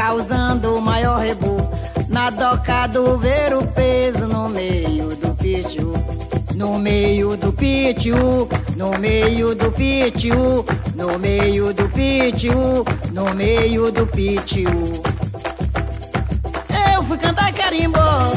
causando o maior rebu. Na doca do ver o peso no meio do pitiu. No meio do pitiu, no meio do pitiu, no meio do pitiu, no meio do pitiu. Eu fui cantar carimbó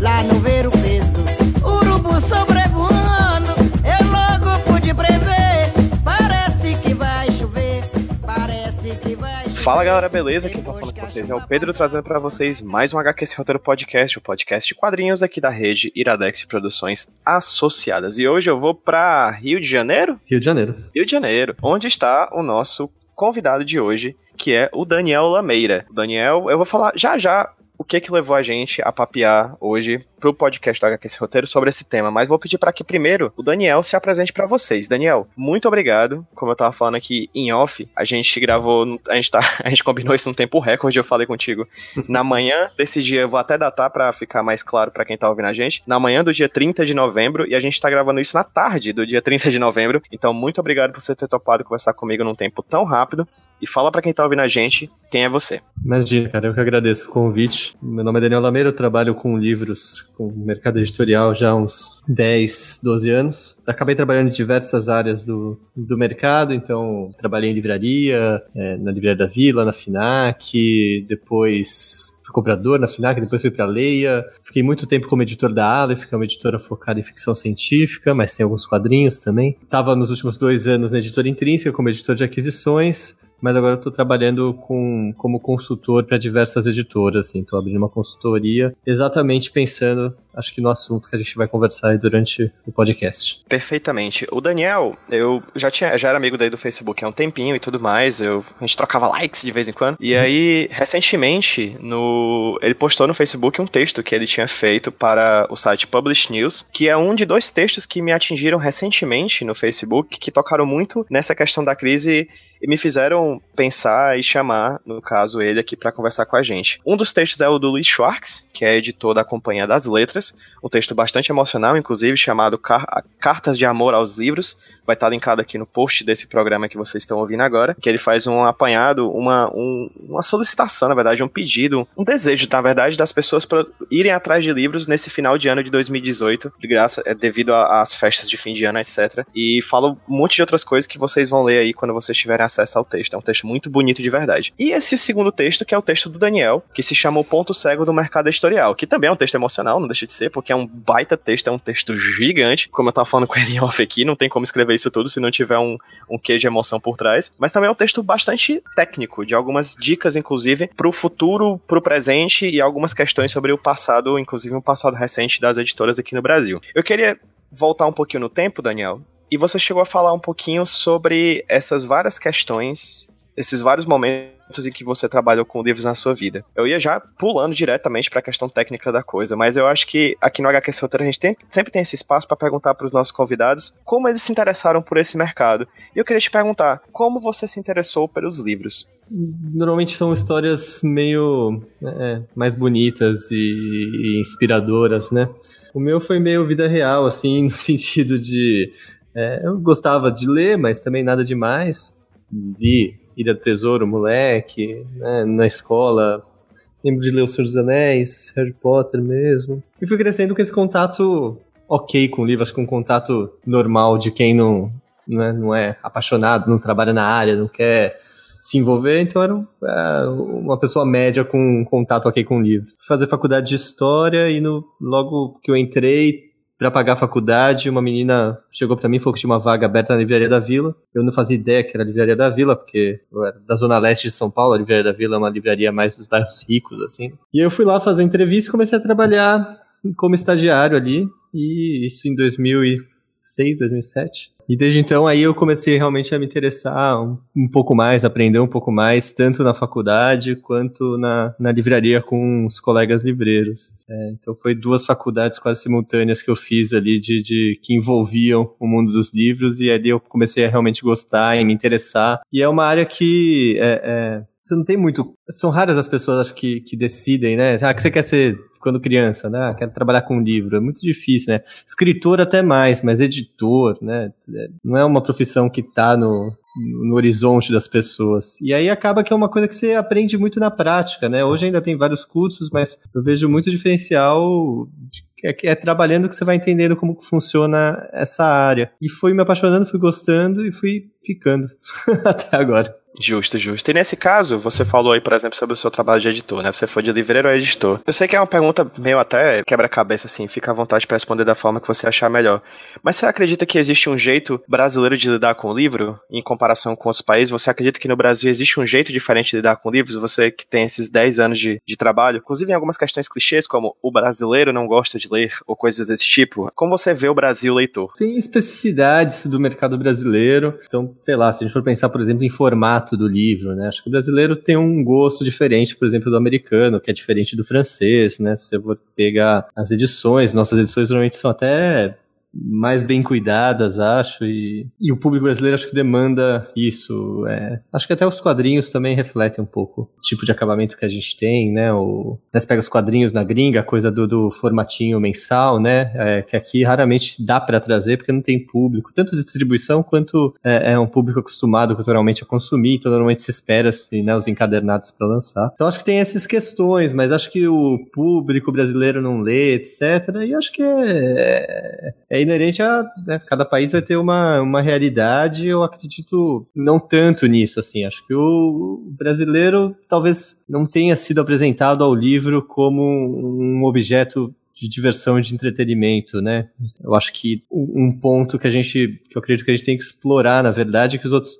lá no ver o peso. Urubu sobrevoando, eu logo pude prever. Parece que vai chover, parece que vai chover. Fala galera, beleza? Tá falando com vocês é o Pedro trazendo pra vocês mais um HQS Roteiro Podcast, o podcast de quadrinhos aqui da rede Iradex Produções Associadas. E hoje eu vou pra Rio de Janeiro? Rio de Janeiro. Rio de Janeiro, onde está o nosso convidado de hoje, que é o Daniel Lameira. O Daniel, eu vou falar já já o que que levou a gente a papear hoje pro podcast do HQS Roteiro sobre esse tema, mas vou pedir para que primeiro o Daniel se apresente para vocês. Daniel, muito obrigado. Como eu tava falando aqui em off, a gente gravou, a gente tá, a gente combinou isso num tempo recorde, eu falei contigo. Na manhã desse dia, eu vou até datar para ficar mais claro para quem tá ouvindo a gente. Na manhã do dia 30 de novembro e a gente tá gravando isso na tarde do dia 30 de novembro. Então, muito obrigado por você ter topado conversar comigo num tempo tão rápido e fala para quem tá ouvindo a gente quem é você. Imagina, cara, eu que agradeço o convite. Meu nome é Daniel Lameira, eu trabalho com livros com o mercado editorial já há uns 10, 12 anos. Acabei trabalhando em diversas áreas do, do mercado, então trabalhei em livraria, é, na Livraria da Vila, na FINAC, depois fui comprador na FINAC, depois fui para a Leia. Fiquei muito tempo como editor da Aleph, que é uma editora focada em ficção científica, mas tem alguns quadrinhos também. Estava nos últimos dois anos na editora Intrínseca como editor de aquisições, mas agora eu estou trabalhando com, como consultor para diversas editoras, assim, estou abrindo uma consultoria, exatamente pensando, acho que no assunto que a gente vai conversar aí durante o podcast. Perfeitamente. O Daniel, eu já tinha, já era amigo daí do Facebook há um tempinho e tudo mais, eu, a gente trocava likes de vez em quando, e aí, recentemente, no, ele postou no Facebook um texto que ele tinha feito para o site Publish News, que é um de dois textos que me atingiram recentemente no Facebook, que tocaram muito nessa questão da crise e me fizeram pensar e chamar, no caso, ele aqui para conversar com a gente. Um dos textos é o do Luiz Schwartz, que é editor da Companhia das Letras, um texto bastante emocional, inclusive, chamado Car Cartas de Amor aos Livros, vai estar linkado aqui no post desse programa que vocês estão ouvindo agora, que ele faz um apanhado, uma, um, uma solicitação, na verdade, um pedido, um desejo, na verdade, das pessoas para irem atrás de livros nesse final de ano de 2018, de graça, é devido às festas de fim de ano, etc. E fala um monte de outras coisas que vocês vão ler aí quando vocês tiverem acesso ao texto. É um texto muito bonito de verdade. E esse segundo texto, que é o texto do Daniel, que se chama O Ponto Cego do Mercado Editorial, que também é um texto emocional, não deixa de ser, porque é um baita texto, é um texto gigante. Como eu tava falando com ele off aqui, não tem como escrever isso tudo se não tiver um, um quê de emoção por trás. Mas também é um texto bastante técnico, de algumas dicas, inclusive, pro futuro, pro presente e algumas questões sobre o passado, inclusive um passado recente das editoras aqui no Brasil. Eu queria voltar um pouquinho no tempo, Daniel, e você chegou a falar um pouquinho sobre essas várias questões, esses vários momentos em que você trabalhou com livros na sua vida. Eu ia já pulando diretamente para a questão técnica da coisa, mas eu acho que aqui no HQS Roteiro a gente tem, sempre tem esse espaço para perguntar para os nossos convidados como eles se interessaram por esse mercado. E eu queria te perguntar, como você se interessou pelos livros? Normalmente são histórias meio é, mais bonitas e, e inspiradoras, né? O meu foi meio vida real, assim, no sentido de é, eu gostava de ler, mas também nada demais. Li Ilha do Tesouro, moleque, né, na escola. Lembro de ler O Senhor dos Anéis, Harry Potter mesmo. E fui crescendo com esse contato ok com o livro, acho que um contato normal de quem não, né, não é apaixonado, não trabalha na área, não quer se envolver, então era é, uma pessoa média com um contato ok com livros. Fazer faculdade de História e no, logo que eu entrei, para pagar a faculdade, uma menina chegou para mim e falou que tinha uma vaga aberta na Livraria da Vila. Eu não fazia ideia que era a Livraria da Vila, porque eu era da Zona Leste de São Paulo, a Livraria da Vila é uma livraria mais dos bairros ricos, assim. E eu fui lá fazer entrevista e comecei a trabalhar como estagiário ali, e isso em 2006, 2007. E desde então aí eu comecei realmente a me interessar um, um pouco mais, aprender um pouco mais, tanto na faculdade quanto na, na livraria com os colegas livreiros. É, então foi duas faculdades quase simultâneas que eu fiz ali de, de que envolviam o mundo dos livros e ali eu comecei a realmente gostar e me interessar. E é uma área que é, é, você não tem muito. São raras as pessoas, acho que, que decidem, né? Ah, que você quer ser quando criança, né? Ah, quero trabalhar com livro. É muito difícil, né? Escritor até mais, mas editor, né? Não é uma profissão que está no, no horizonte das pessoas. E aí acaba que é uma coisa que você aprende muito na prática, né? Hoje ainda tem vários cursos, mas eu vejo muito diferencial é, é trabalhando que você vai entendendo como funciona essa área. E fui me apaixonando, fui gostando e fui ficando até agora. Justo, justo. E nesse caso, você falou aí, por exemplo, sobre o seu trabalho de editor, né? Você foi de livreiro ou editor. Eu sei que é uma pergunta meio até quebra-cabeça, assim, fica à vontade para responder da forma que você achar melhor. Mas você acredita que existe um jeito brasileiro de lidar com o livro, em comparação com outros países? Você acredita que no Brasil existe um jeito diferente de lidar com livros? Você que tem esses 10 anos de, de trabalho, inclusive em algumas questões clichês, como o brasileiro não gosta de ler, ou coisas desse tipo. Como você vê o Brasil leitor? Tem especificidades do mercado brasileiro. Então, sei lá, se a gente for pensar, por exemplo, em formato formato do livro, né? Acho que o brasileiro tem um gosto diferente, por exemplo, do americano, que é diferente do francês, né? Se você for pegar as edições, nossas edições normalmente são até mais bem cuidadas, acho, e, e o público brasileiro acho que demanda isso. É. Acho que até os quadrinhos também refletem um pouco o tipo de acabamento que a gente tem, né? O, né, você pega os quadrinhos na gringa, a coisa do, do formatinho mensal, né? É, que aqui raramente dá para trazer porque não tem público, tanto de distribuição quanto é, é, um público acostumado culturalmente a consumir, então normalmente se espera assim, né, os encadernados para lançar. Então acho que tem essas questões, mas acho que o público brasileiro não lê, etc. E acho que é, é inerente a. Né, cada país vai ter uma, uma realidade, eu acredito não tanto nisso, assim. Acho que o brasileiro talvez não tenha sido apresentado ao livro como um objeto de diversão e de entretenimento, né? Eu acho que um ponto que a gente, que eu acredito que a gente tem que explorar, na verdade, é que os outros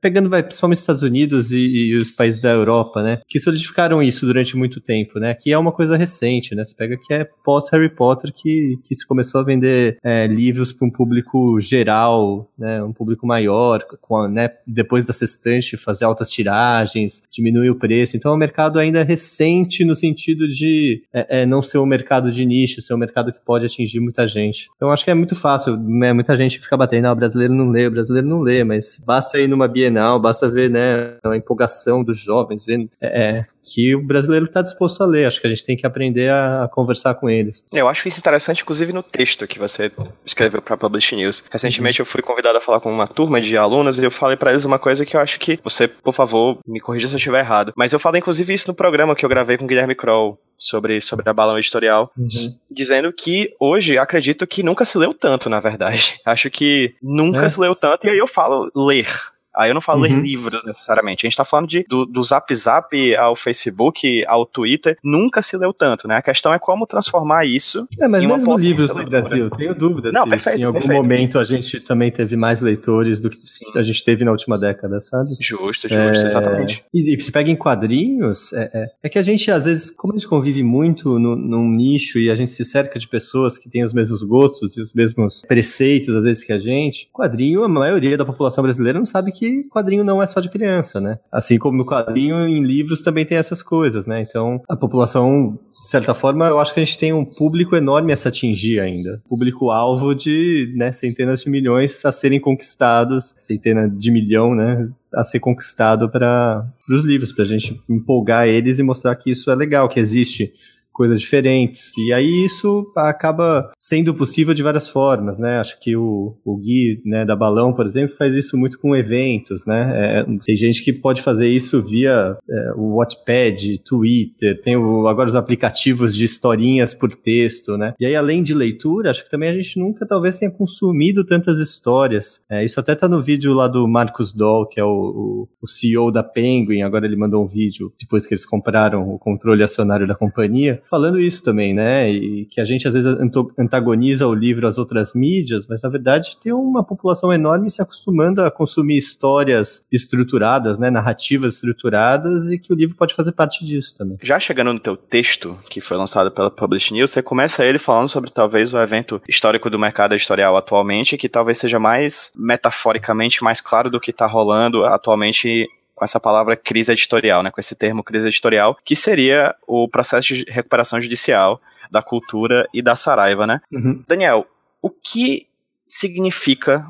pegando vai, principalmente os Estados Unidos e, e, os países da Europa, né, que solidificaram isso durante muito tempo, né, que é uma coisa recente, né, você pega que é pós Harry Potter que, que se começou a vender é, livros para um público geral, né, um público maior, com, né, depois da sextante fazer altas tiragens, diminuir o preço, então é um mercado ainda recente no sentido de é, é, não ser um mercado de nicho, ser um mercado que pode atingir muita gente. Então acho que é muito fácil, né, muita gente fica batendo, ah, o brasileiro não lê, o brasileiro não lê, mas basta ir numa Bienal, basta ver né, a empolgação dos jovens, ver, é, é que o brasileiro está disposto a ler. Acho que a gente tem que aprender a, a, conversar com eles. Eu acho isso interessante, inclusive no texto que você escreveu para a Publish News. Recentemente eu fui convidado a falar com uma turma de alunos e eu falei para eles uma coisa que eu acho que você, por favor, me corrija se eu estiver errado. Mas eu falei inclusive isso no programa que eu gravei com o Guilherme Kroll sobre, sobre a balão editorial, uhum. dizendo que hoje acredito que nunca se leu tanto, na verdade. Acho que nunca é. se leu tanto, e aí eu falo ler. Aí eu não falo uhum. livros necessariamente. A gente tá falando de, do, do Zap Zap ao Facebook, ao Twitter. Nunca se leu tanto, né? A questão é como transformar isso. É, mas mesmo livros no Brasil, tenho dúvidas não, se, perfeito, se em algum perfeito. momento a gente também teve mais leitores do que Sim. a gente teve na última década, sabe? Justo, justo, é... exatamente. E, e se pega em quadrinhos, é, é, é, que a gente, às vezes, como a gente convive muito no, num nicho e a gente se cerca de pessoas que têm os mesmos gostos e os mesmos preceitos, às vezes, que a gente, quadrinho, a maioria da população brasileira não sabe que que quadrinho não é só de criança, né? Assim como no quadrinho, em livros também tem essas coisas, né? Então, a população, de certa forma, eu acho que a gente tem um público enorme a se atingir ainda. Público-alvo de né, centenas de milhões a serem conquistados, centena de milhão, né? a ser conquistado para os livros, para a gente empolgar eles e mostrar que isso é legal, que existe coisas diferentes. E aí isso acaba sendo possível de várias formas, né? Acho que o, o Gui, né, da Balão, por exemplo, faz isso muito com eventos, né? É, tem gente que pode fazer isso via é, o Wattpad, Twitter, tem o, agora os aplicativos de historinhas por texto, né? E aí, além de leitura, acho que também a gente nunca talvez tenha consumido tantas histórias. É, isso até tá no vídeo lá do Marcos Doll, que é o, o, o CEO da Penguin, agora ele mandou um vídeo depois que eles compraram o controle acionário da companhia, falando isso também, né? E que a gente às vezes antagoniza o livro às outras mídias, mas na verdade tem uma população enorme se acostumando a consumir histórias estruturadas, né? Narrativas estruturadas e que o livro pode fazer parte disso também. Já chegando no teu texto, que foi lançado pela Publish News, você começa ele falando sobre talvez o evento histórico do mercado editorial atualmente, que talvez seja mais metaforicamente mais claro do que está rolando atualmente com essa palavra crise editorial, né, com esse termo crise editorial, que seria o processo de recuperação judicial da cultura e da Saraiva, né? Uhum. Daniel, o que significa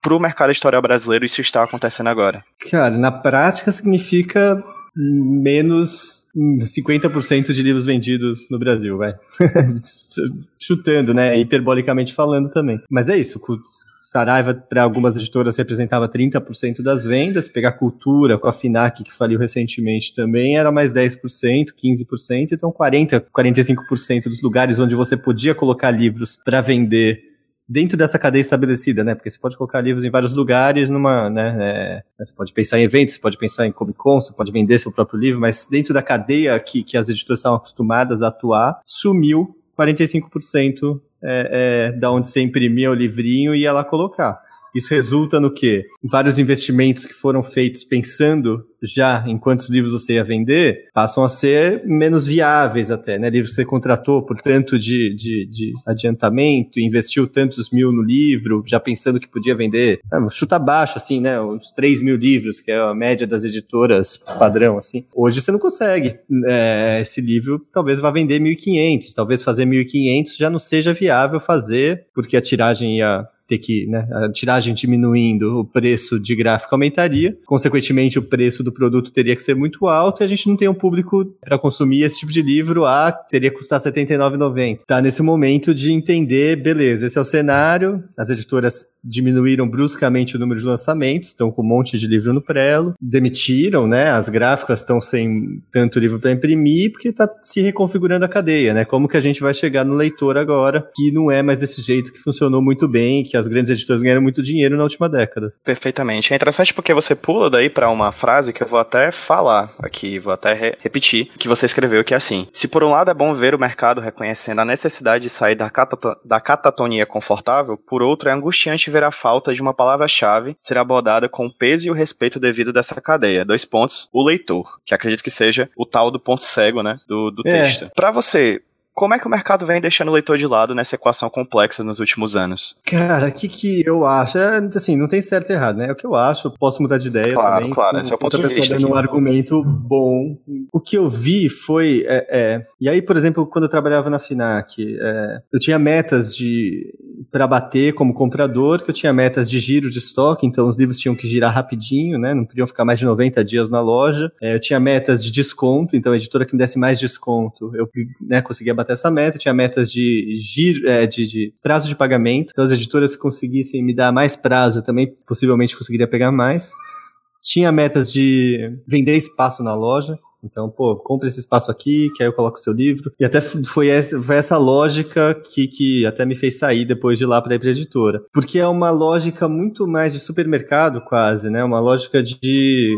para o mercado editorial brasileiro isso está acontecendo agora? Cara, na prática significa menos 50% de livros vendidos no Brasil, vai. Chutando, né? Hiperbolicamente falando também. Mas é isso. Saraiva, para algumas editoras, representava 30% das vendas. Pegar Cultura com a FINAC, que faliu recentemente também, era mais 10%, 15%. Então, 40%, 45% dos lugares onde você podia colocar livros para vender dentro dessa cadeia estabelecida, né? Porque você pode colocar livros em vários lugares, numa, né? É, você pode pensar em eventos, você pode pensar em Comic Con, você pode vender seu próprio livro, mas dentro da cadeia que, que as editoras estavam acostumadas a atuar, sumiu 45% é, é, da onde você imprimia o livrinho e ia lá colocar. Isso resulta no quê? Vários investimentos que foram feitos pensando já em quantos livros você ia vender, passam a ser menos viáveis até, né? Livros que você contratou por tanto de, de, de adiantamento, investiu tantos mil no livro, já pensando que podia vender, ah, chuta baixo, assim, né? Uns 3 mil livros, que é a média das editoras padrão, assim. Hoje você não consegue. É, esse livro talvez vá vender 1.500, talvez fazer 1.500 já não seja viável fazer, porque a tiragem ia ter que, né, a tiragem diminuindo, o preço de gráfico aumentaria, consequentemente o preço do produto teria que ser muito alto e a gente não tem um público para consumir esse tipo de livro, a teria que custar R$ 79,90. Tá nesse momento de entender, beleza, esse é o cenário, as editoras diminuíram bruscamente o número de lançamentos, estão com um monte de livro no prelo, demitiram, né? As gráficas estão sem tanto livro para imprimir, porque está se reconfigurando a cadeia, né? Como que a gente vai chegar no leitor agora, que não é mais desse jeito que funcionou muito bem, que as grandes editoras ganharam muito dinheiro na última década. Perfeitamente. É interessante porque você pula daí para uma frase que eu vou até falar aqui, vou até re repetir, que você escreveu que é assim: se por um lado é bom ver o mercado reconhecendo a necessidade de sair da, da catatonia confortável, por outro é angustiante ver a falta de uma palavra-chave ser abordada com o peso e o respeito devido dessa cadeia. Dois pontos, o leitor, que acredito que seja o tal do ponto cego, né, do, do é. texto. Para você, como é que o mercado vem deixando o leitor de lado nessa equação complexa nos últimos anos? Cara, o que, que eu acho? É, assim, não tem certo e errado, né? É o que eu acho, posso mudar de ideia claro, também. Claro, esse é o ponto de vista. dando um argumento bom. O que eu vi foi. É, é, e aí, por exemplo, quando eu trabalhava na FINAC, é, eu tinha metas de para bater como comprador, que eu tinha metas de giro de estoque, então os livros tinham que girar rapidinho, né? Não podiam ficar mais de 90 dias na loja. É, eu tinha metas de desconto, então a editora que me desse mais desconto, eu né, conseguia bater essa meta. Tinha metas de giro, é, de, de, prazo de pagamento. Então as editoras que conseguissem me dar mais prazo, eu também possivelmente conseguiria pegar mais. Tinha metas de vender espaço na loja. Então, pô, compra esse espaço aqui, que aí eu coloco o seu livro. E até foi essa, foi essa lógica que, que até me fez sair depois de lá para ir pra editora. Porque é uma lógica muito mais de supermercado, quase, né? Uma lógica de.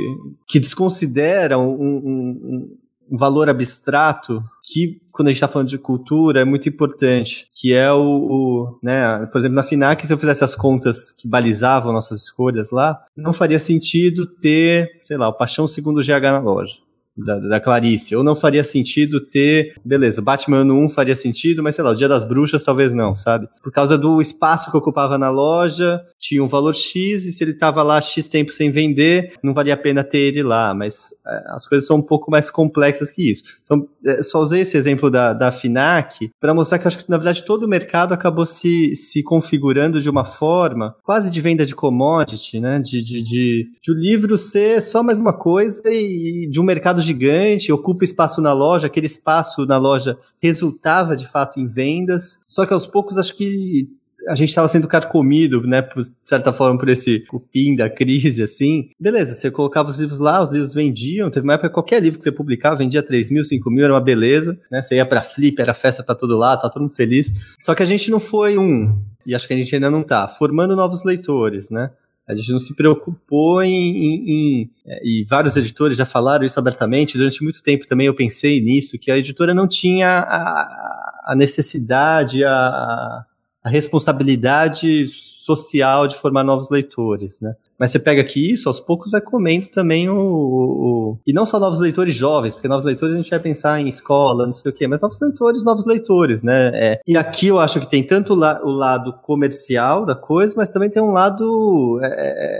que desconsidera um, um, um valor abstrato que, quando a gente está falando de cultura, é muito importante, que é o, o, né, por exemplo, na FINAC, se eu fizesse as contas que balizavam nossas escolhas lá, não faria sentido ter, sei lá, o Paixão segundo GH na loja da, da, Clarice. Ou não faria sentido ter. Beleza, Batman 1 faria sentido, mas sei lá, o Dia das Bruxas talvez não, sabe? Por causa do espaço que ocupava na loja, tinha um valor X, e se ele tava lá X tempo sem vender, não valia a pena ter ele lá. Mas é, as coisas são um pouco mais complexas que isso. Então, é, só usei esse exemplo da, da FINAC para mostrar que acho que, na verdade, todo o mercado acabou se, se configurando de uma forma quase de venda de commodity, né? De, de, de, de o livro ser só mais uma coisa e de um mercado gigante, ocupa espaço na loja, aquele espaço na loja resultava de fato em vendas. Só que aos poucos acho que a gente estava sendo carcomido, né, por, de certa forma, por esse cupim da crise, assim. Beleza, você colocava os livros lá, os livros vendiam. Teve uma época que qualquer livro que você publicava vendia 3 mil, 5 mil, era uma beleza, né? Você ia pra Flip, era festa para todo lado, tá todo mundo feliz. Só que a gente não foi um, e acho que a gente ainda não tá, formando novos leitores, né? A gente não se preocupou em, em, em, é, E vários editores já falaram isso abertamente. Durante muito tempo também eu pensei nisso, que a editora não tinha a, a necessidade, a, a responsabilidade social de formar novos leitores, né? Mas você pega aqui isso, aos poucos vai comendo também o, o, E não só novos leitores jovens, porque novos leitores a gente vai pensar em escola, não sei o quê, mas novos leitores, novos leitores, né? É, e aqui eu acho que tem tanto o, la, o, lado comercial da coisa, mas também tem um lado é,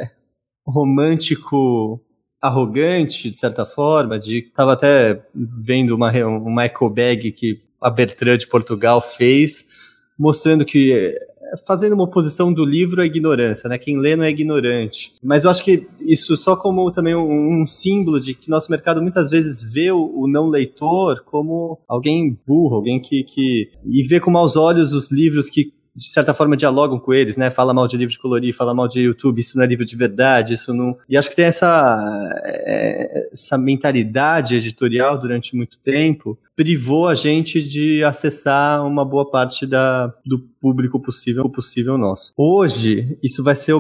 é romântico arrogante, de certa forma, de tava até vendo uma, uma bag que a Bertrand de Portugal fez, mostrando que fazendo uma oposição do livro à ignorância, né? Quem lê não é ignorante. Mas eu acho que isso só como também um, um símbolo de que nosso mercado muitas vezes vê o, o, não leitor como alguém burro, alguém que, que. e vê com maus olhos os livros que de certa forma dialogam com eles, né? Fala mal de livro de colorir, fala mal de YouTube, isso não é livro de verdade, isso não. E acho que tem essa, é, essa mentalidade editorial durante muito tempo privou a gente de acessar uma boa parte da, do público possível possível nosso. Hoje, isso vai ser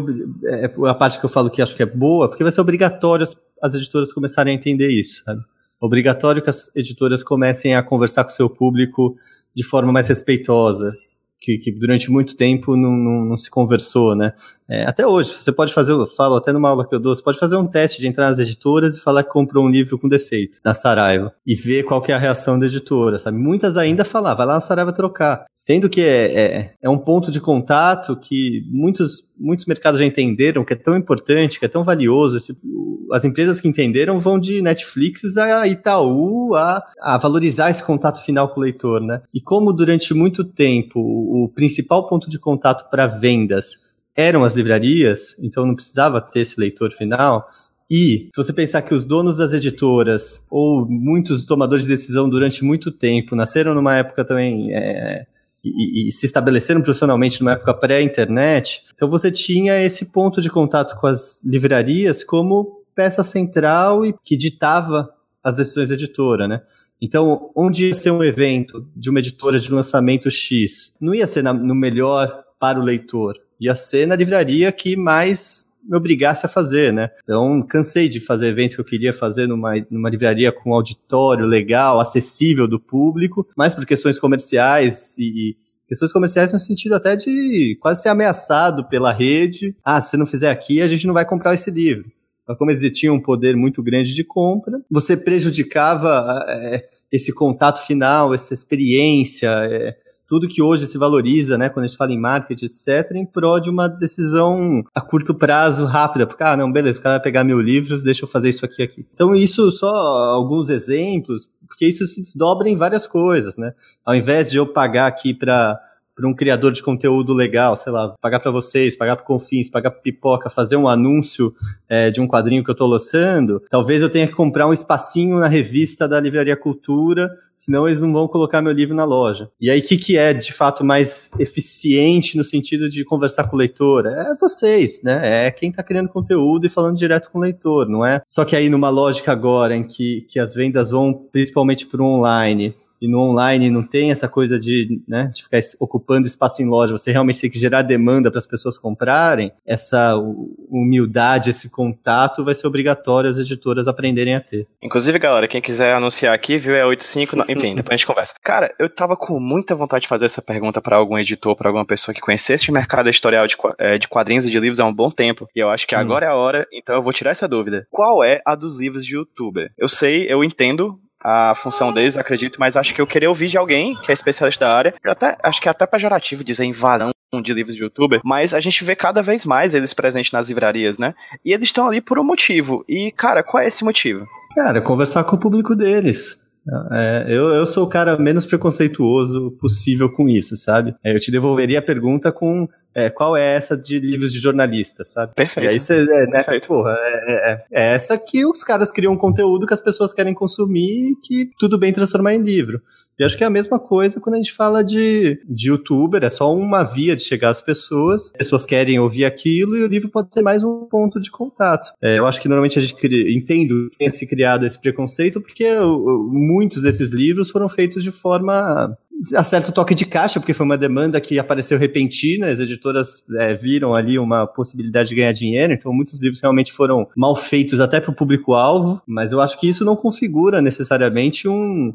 é, a parte que eu falo que acho que é boa, porque vai ser obrigatório as, as editoras começarem a entender isso, sabe? Obrigatório que as editoras comecem a conversar com o seu público de forma mais respeitosa, que, que, durante muito tempo não, não, não se conversou, né? É, até hoje, você pode fazer, eu falo até numa aula que eu dou, você pode fazer um teste de entrar nas editoras e falar que comprou um livro com defeito na Saraiva e ver qual que é a reação da editora, sabe? Muitas ainda falam, vai lá na Saraiva trocar, sendo que é, é, é um ponto de contato que muitos, muitos mercados já entenderam que é tão importante, que é tão valioso. Esse, as empresas que entenderam vão de Netflix a Itaú a, a valorizar esse contato final com o leitor, né? E como durante muito tempo o, o principal ponto de contato para vendas eram as livrarias, então não precisava ter esse leitor final. E se você pensar que os donos das editoras ou muitos tomadores de decisão durante muito tempo nasceram numa época também é, e, e, se estabeleceram profissionalmente numa época pré-internet, então você tinha esse ponto de contato com as livrarias como peça central e que ditava as decisões da editora, né? Então, onde ia ser um evento de uma editora de lançamento X, não ia ser na, no melhor para o leitor, ia ser na livraria que mais me obrigasse a fazer, né? Então, cansei de fazer eventos que eu queria fazer numa, numa livraria com auditório legal, acessível do público, mas por questões comerciais e, e questões comerciais no sentido até de quase ser ameaçado pela rede. Ah, se você não fizer aqui, a gente não vai comprar esse livro. Então, como eles tinham um poder muito grande de compra, você prejudicava é, esse contato final, essa experiência, é, tudo que hoje se valoriza, né, quando a gente fala em marketing, etc., em prol de uma decisão a curto prazo, rápida, porque, ah, não, beleza, o cara vai pegar mil livros, deixa eu fazer isso aqui aqui. Então, isso só alguns exemplos, porque isso se desdobra em várias coisas, né? Ao invés de eu pagar aqui para para um criador de conteúdo legal, sei lá, pagar para vocês, pagar para Confins, pagar para Pipoca, fazer um anúncio é, de um quadrinho que eu estou lançando, talvez eu tenha que comprar um espacinho na revista da Livraria Cultura, senão eles não vão colocar meu livro na loja. E aí, o que, que é de fato mais eficiente no sentido de conversar com o leitor? É vocês, né? É quem está criando conteúdo e falando direto com o leitor, não é? Só que aí, numa lógica agora em que, que as vendas vão principalmente para o online, e no online não tem essa coisa de, né, de ficar ocupando espaço em loja, você realmente tem que gerar demanda para as pessoas comprarem, essa humildade, esse contato vai ser obrigatório as editoras aprenderem a ter. Inclusive, galera, quem quiser anunciar aqui, viu, é 85, enfim, depois a gente conversa. Cara, eu tava com muita vontade de fazer essa pergunta para algum editor, para alguma pessoa que conhecesse o mercado editorial de, é, de quadrinhos e de livros há um bom tempo, e eu acho que hum. agora é a hora, então eu vou tirar essa dúvida. Qual é a dos livros de youtuber? Eu sei, eu entendo a função deles, acredito, mas acho que eu queria ouvir de alguém que é especialista da área. Eu até, acho que é até pejorativo dizer invasão de livros de youtuber, mas a gente vê cada vez mais eles presentes nas livrarias, né? E eles estão ali por um motivo. E, cara, qual é esse motivo? Cara, conversar com o público deles. É, eu, eu sou o cara menos preconceituoso possível com isso, sabe? É, eu te devolveria a pergunta com é, qual é essa de livros de jornalista, sabe? Perfeito. E aí você, é, né, porra, é, é, é, essa que os caras criam um conteúdo que as pessoas querem consumir e que tudo bem transformar em livro. E acho que é a mesma coisa quando a gente fala de, de youtuber, é só uma via de chegar às pessoas, as pessoas querem ouvir aquilo e o livro pode ser mais um ponto de contato. É, eu acho que normalmente a gente cria, entendo que tenha se criado esse preconceito porque muitos desses livros foram feitos de forma acerta o toque de caixa, porque foi uma demanda que apareceu repentina, as editoras é, viram ali uma possibilidade de ganhar dinheiro, então muitos livros realmente foram mal feitos até para o público-alvo, mas eu acho que isso não configura necessariamente um,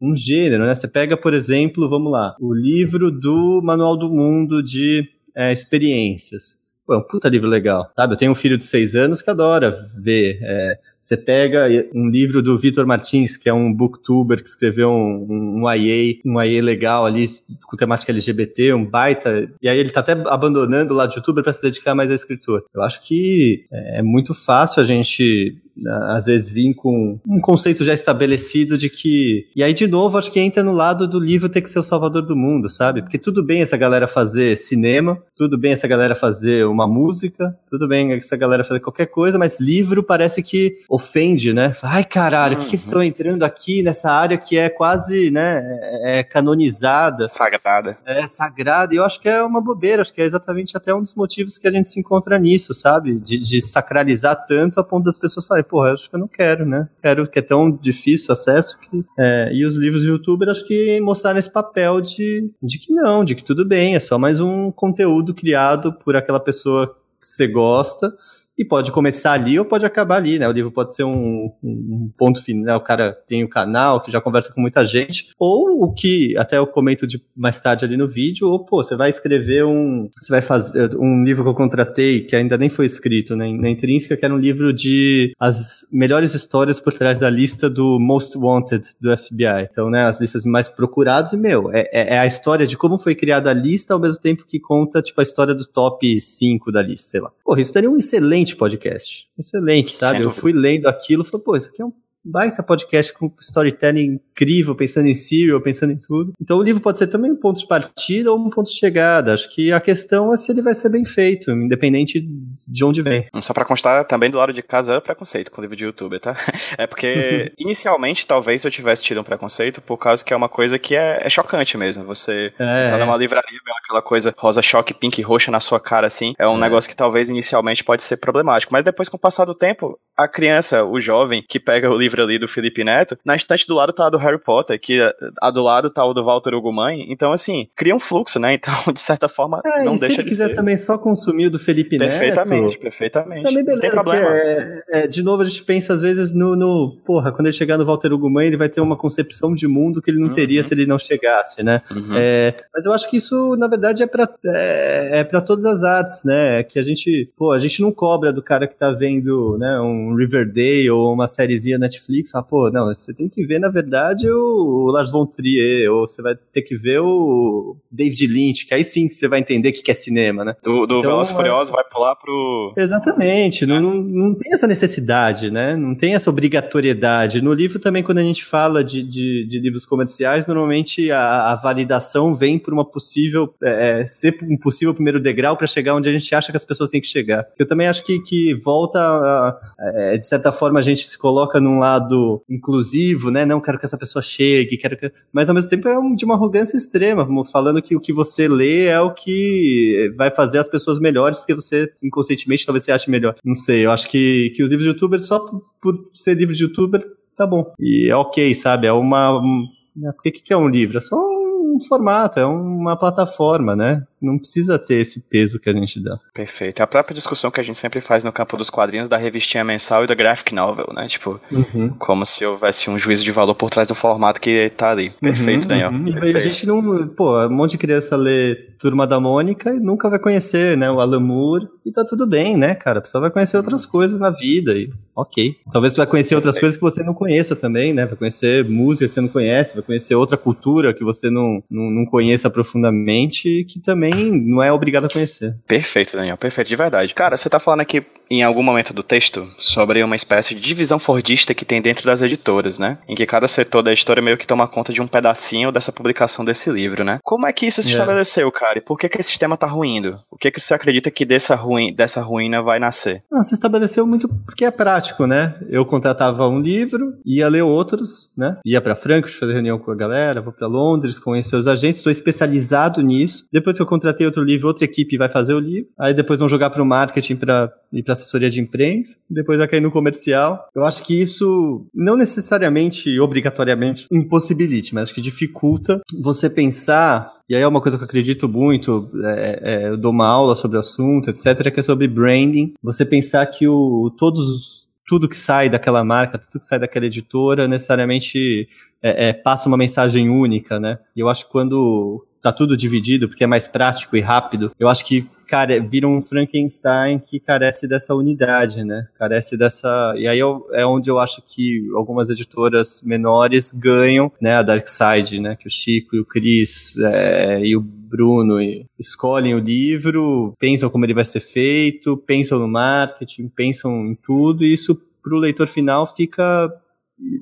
um gênero, né? Você pega, por exemplo, vamos lá, o livro do Manual do Mundo de é, Experiências. Pô, é um puta livro legal, sabe? Eu tenho um filho de seis anos que adora ver. É, você pega um livro do Vitor Martins, que é um booktuber que escreveu um, um, um IA, um IA legal ali, com temática LGBT, um baita. E aí ele tá até abandonando o lado de youtuber para se dedicar mais a escritor. Eu acho que é, é muito fácil a gente às vezes vir com um conceito já estabelecido de que. E aí, de novo, acho que entra no lado do livro ter que ser o salvador do mundo, sabe? Porque tudo bem essa galera fazer cinema, tudo bem essa galera fazer uma música, tudo bem essa galera fazer qualquer coisa, mas livro parece que ofende, né? Ai, caralho, o uhum. que, que estão entrando aqui nessa área que é quase, né, é, é canonizada. Sagrada. É sagrada, e eu acho que é uma bobeira, acho que é exatamente até um dos motivos que a gente se encontra nisso, sabe? De, de sacralizar tanto a ponto das pessoas falarem, porra, acho que eu não quero, né? Quero que é tão difícil o acesso que. É, e os livros do youtuber acho que mostraram esse papel de, de que não, de que tudo bem, é só mais um conteúdo criado por aquela pessoa que você gosta e pode começar ali ou pode acabar ali, né? O livro pode ser um, um, ponto final, o cara tem o canal que já conversa com muita gente, ou o que até eu comento de mais tarde ali no vídeo, ou pô, você vai escrever um, você vai fazer um livro que eu contratei que ainda nem foi escrito, né, na Intrínseca, que era um livro de as melhores histórias por trás da lista do Most Wanted do FBI. Então, né, as listas mais procuradas e meu, é, é, é a história de como foi criada a lista ao mesmo tempo que conta tipo a história do top 5 da lista, sei lá. Porra, isso daria um excelente excelente podcast. Excelente, sabe? Eu fui lendo aquilo e falei, pô, isso aqui é um baita podcast com storytelling incrível, pensando em serial, pensando em tudo. Então o livro pode ser também um ponto de partida ou um ponto de chegada. Acho que a questão é se ele vai ser bem feito, independente de onde vem. Só para constar, também do lado de casa é preconceito com o livro de youtuber, tá? É porque inicialmente talvez eu tivesse tido um preconceito por causa que é uma coisa que é, é chocante mesmo. Você é, tá numa livraria, aquela coisa rosa choque, pink e roxa na sua cara assim, é um é. negócio que talvez inicialmente pode ser problemático, mas depois com o passar do tempo, a criança, o jovem que pega o livro ali do Felipe Neto, na estante do lado tá a do Harry Potter, que a do lado tá o do Walter Ugumãe, então assim, cria um fluxo, né? Então, de certa forma, é, não deixa de Se ele quiser ser. também só consumir o do Felipe perfeitamente, Neto... Perfeitamente, perfeitamente. Também beleza, não tem problema. É, é, de novo, a gente pensa às vezes no, no... Porra, quando ele chegar no Walter Ugumãe, ele vai ter uma concepção de mundo que ele não uhum. teria se ele não chegasse, né? Uhum. É, mas eu acho que isso, na verdade, é pra, é, é pra todas as artes, né? Que a gente... Pô, a gente não cobra do cara que tá vendo, né, um Riverdale ou uma sériezinha Netflix, ah, pô, não, você tem que ver, na verdade, o, Lars von Trier, ou você vai ter que ver o David Lynch, que aí sim você vai entender o que é cinema, né? Do, do então, Velozes Furiosos vai pular pro... Exatamente, não, não, não tem essa necessidade, né? Não tem essa obrigatoriedade. No livro também, quando a gente fala de, de, de livros comerciais, normalmente a, a, validação vem por uma possível, é, é ser um possível primeiro degrau para chegar onde a gente acha que as pessoas têm que chegar. Eu também acho que, que volta, a, é, de certa forma, a gente se coloca num lado inclusivo, né? Não quero que essa pessoa chegue, quero que... mas ao mesmo tempo é um, de uma arrogância extrema, falando que o que você lê é o que vai fazer as pessoas melhores, porque você inconscientemente talvez você ache melhor. Não sei, eu acho que, que os livros de youtuber, só por, por ser livro de youtuber, tá bom. E é ok, sabe? É uma. Um, o que, que é um livro? É só um formato, é uma plataforma, né? Não precisa ter esse peso que a gente dá. Perfeito. É a própria discussão que a gente sempre faz no campo dos quadrinhos da revistinha mensal e da graphic novel, né? Tipo, uhum. como se houvesse um juízo de valor por trás do formato que tá ali. Uhum, Perfeito, uhum, Daniel. Uhum. Perfeito. a gente não. Pô, um monte de criança lê Turma da Mônica e nunca vai conhecer, né? O Alan Moore e tá tudo bem, né, cara? A pessoa vai conhecer outras coisas na vida e ok. Talvez você vai conhecer outras coisas que você não conheça também, né? Vai conhecer música que você não conhece, vai conhecer outra cultura que você não, não, não conheça profundamente que também não é obrigado a conhecer. Perfeito, Daniel, perfeito, de verdade. Cara, você tá falando aqui em algum momento do texto sobre uma espécie de divisão fordista que tem dentro das editoras, né? Em que cada setor da editora meio que toma conta de um pedacinho dessa publicação desse livro, né? Como é que isso se é. estabeleceu, cara? E por que, que esse sistema tá ruindo? Que, que você acredita que dessa, ruim, dessa ruína vai nascer? Não, se estabeleceu muito porque é prático, né? Eu contratava um livro, ia ler outros, né? Ia para Frankfurt fazer reunião com a galera, vou para Londres, conhecer os agentes, estou especializado nisso. Depois que eu contratei outro livro, outra equipe vai fazer o livro. Aí depois vão jogar para o marketing para ir para assessoria de imprensa, depois vai cair no comercial. Eu acho que isso não necessariamente, obrigatoriamente, impossibilite, mas acho que dificulta você pensar e aí é uma coisa que eu acredito muito, é, é, eu dou uma aula sobre o assunto, etc., que é sobre branding. Você pensar que o, todos tudo que sai daquela marca, tudo que sai daquela editora, necessariamente é, é, passa uma mensagem única, né? E eu acho que quando tá tudo dividido, porque é mais prático e rápido. Eu acho que, cara, vira um Frankenstein que carece dessa unidade, né? Carece dessa. E aí é onde eu acho que algumas editoras menores ganham, né? A Dark Side, né? Que o Chico e o Cris é, e o Bruno escolhem o livro, pensam como ele vai ser feito, pensam no marketing, pensam em tudo, e isso para o leitor final fica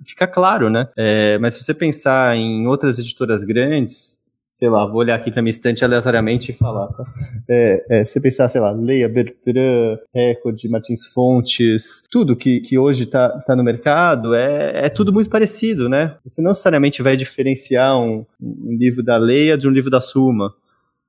fica claro, né? É, mas se você pensar em outras editoras grandes, sei lá, vou olhar aqui para minha estante aleatoriamente e falar, tá? É, é, você pensar, sei lá, Leia, Bertrand, Record, Martins Fontes, tudo que, que hoje está tá no mercado é, é tudo muito parecido, né? Você não necessariamente vai diferenciar um, um livro da Leia de um livro da Suma,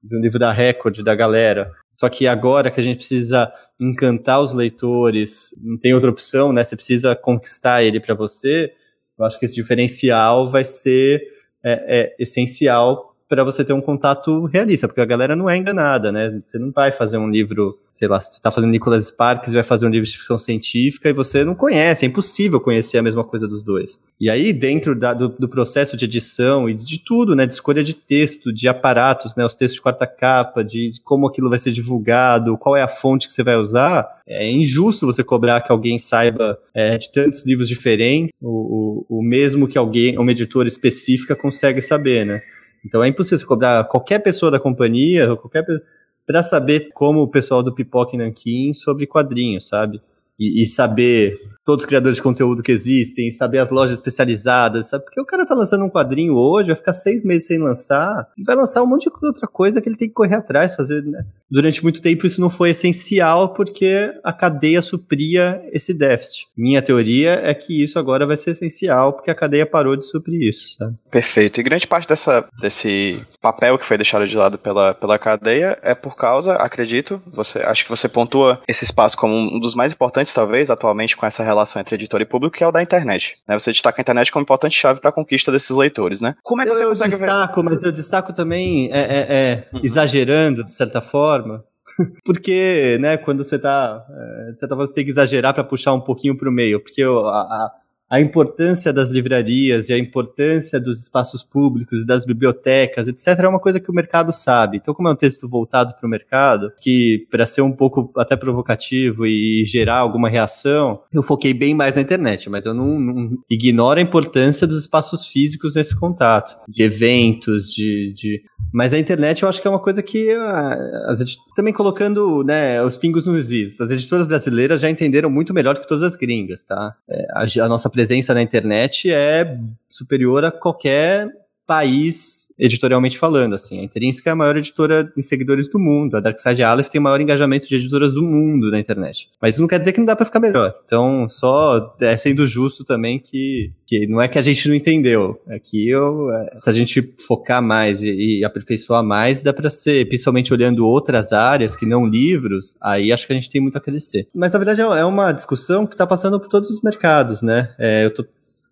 de um livro da Record, da galera. Só que agora que a gente precisa encantar os leitores, não tem outra opção, né? Você precisa conquistar ele para você. Eu acho que esse diferencial vai ser é, é, essencial para você ter um contato realista, porque a galera não é enganada, né? Você não vai fazer um livro, sei lá, você está fazendo Nicholas Sparks, vai fazer um livro de ficção científica e você não conhece, é impossível conhecer a mesma coisa dos dois. E aí, dentro da, do, do, processo de edição e de tudo, né, de escolha de texto, de aparatos, né, os textos de quarta capa, de, de como aquilo vai ser divulgado, qual é a fonte que você vai usar, é injusto você cobrar que alguém saiba é, de tantos livros diferentes, o, o, o mesmo que alguém, uma editora específica consegue saber, né? Então é impossível você cobrar qualquer pessoa da companhia, qualquer para saber como o pessoal do Pipoca e Nanquim sobre quadrinhos, sabe? E, e, saber todos os criadores de conteúdo que existem, saber as lojas especializadas, sabe? Porque o cara tá lançando um quadrinho hoje, vai ficar seis meses sem lançar, e vai lançar um monte de outra coisa que ele tem que correr atrás, fazer, né? Durante muito tempo isso não foi essencial porque a cadeia supria esse déficit. Minha teoria é que isso agora vai ser essencial porque a cadeia parou de suprir isso, sabe? Perfeito. E grande parte dessa, desse papel que foi deixado de lado pela, pela cadeia é por causa, acredito, você acho que você pontua esse espaço como um dos mais importantes, talvez, atualmente com essa relação entre editor e público, que é o da internet. Né? Você destaca a internet como importante chave para a conquista desses leitores, né? Como é que eu, você consegue eu destaco, ver? mas eu destaco também é, é, é uhum. exagerando de certa forma. Porque, né, quando você tá. É, de certa forma, você tem que exagerar para puxar um pouquinho para o meio. Porque a, a, a importância das livrarias e a importância dos espaços públicos e das bibliotecas, etc., é uma coisa que o mercado sabe. Então, como é um texto voltado para o mercado, que para ser um pouco até provocativo e gerar alguma reação, eu foquei bem mais na internet, mas eu não, não ignoro a importância dos espaços físicos nesse contato, de eventos, de, de mas a internet eu acho que é uma coisa que uh, as também colocando né, os pingos nos is. As editoras brasileiras já entenderam muito melhor que todas as gringas, tá? É, a, a nossa presença na internet é superior a qualquer país, editorialmente falando, assim. A Intrínseca é a maior editora em seguidores do mundo. A Darkside Aleph tem o maior engajamento de editoras do mundo na internet. Mas isso não quer dizer que não dá para ficar melhor. Então, só é sendo justo também que, que não é que a gente não entendeu. É que eu, é, se a gente focar mais e, e aperfeiçoar mais, dá para ser, principalmente olhando outras áreas que não livros, aí acho que a gente tem muito a crescer. Mas, na verdade, é uma discussão que está passando por todos os mercados, né? É, eu tô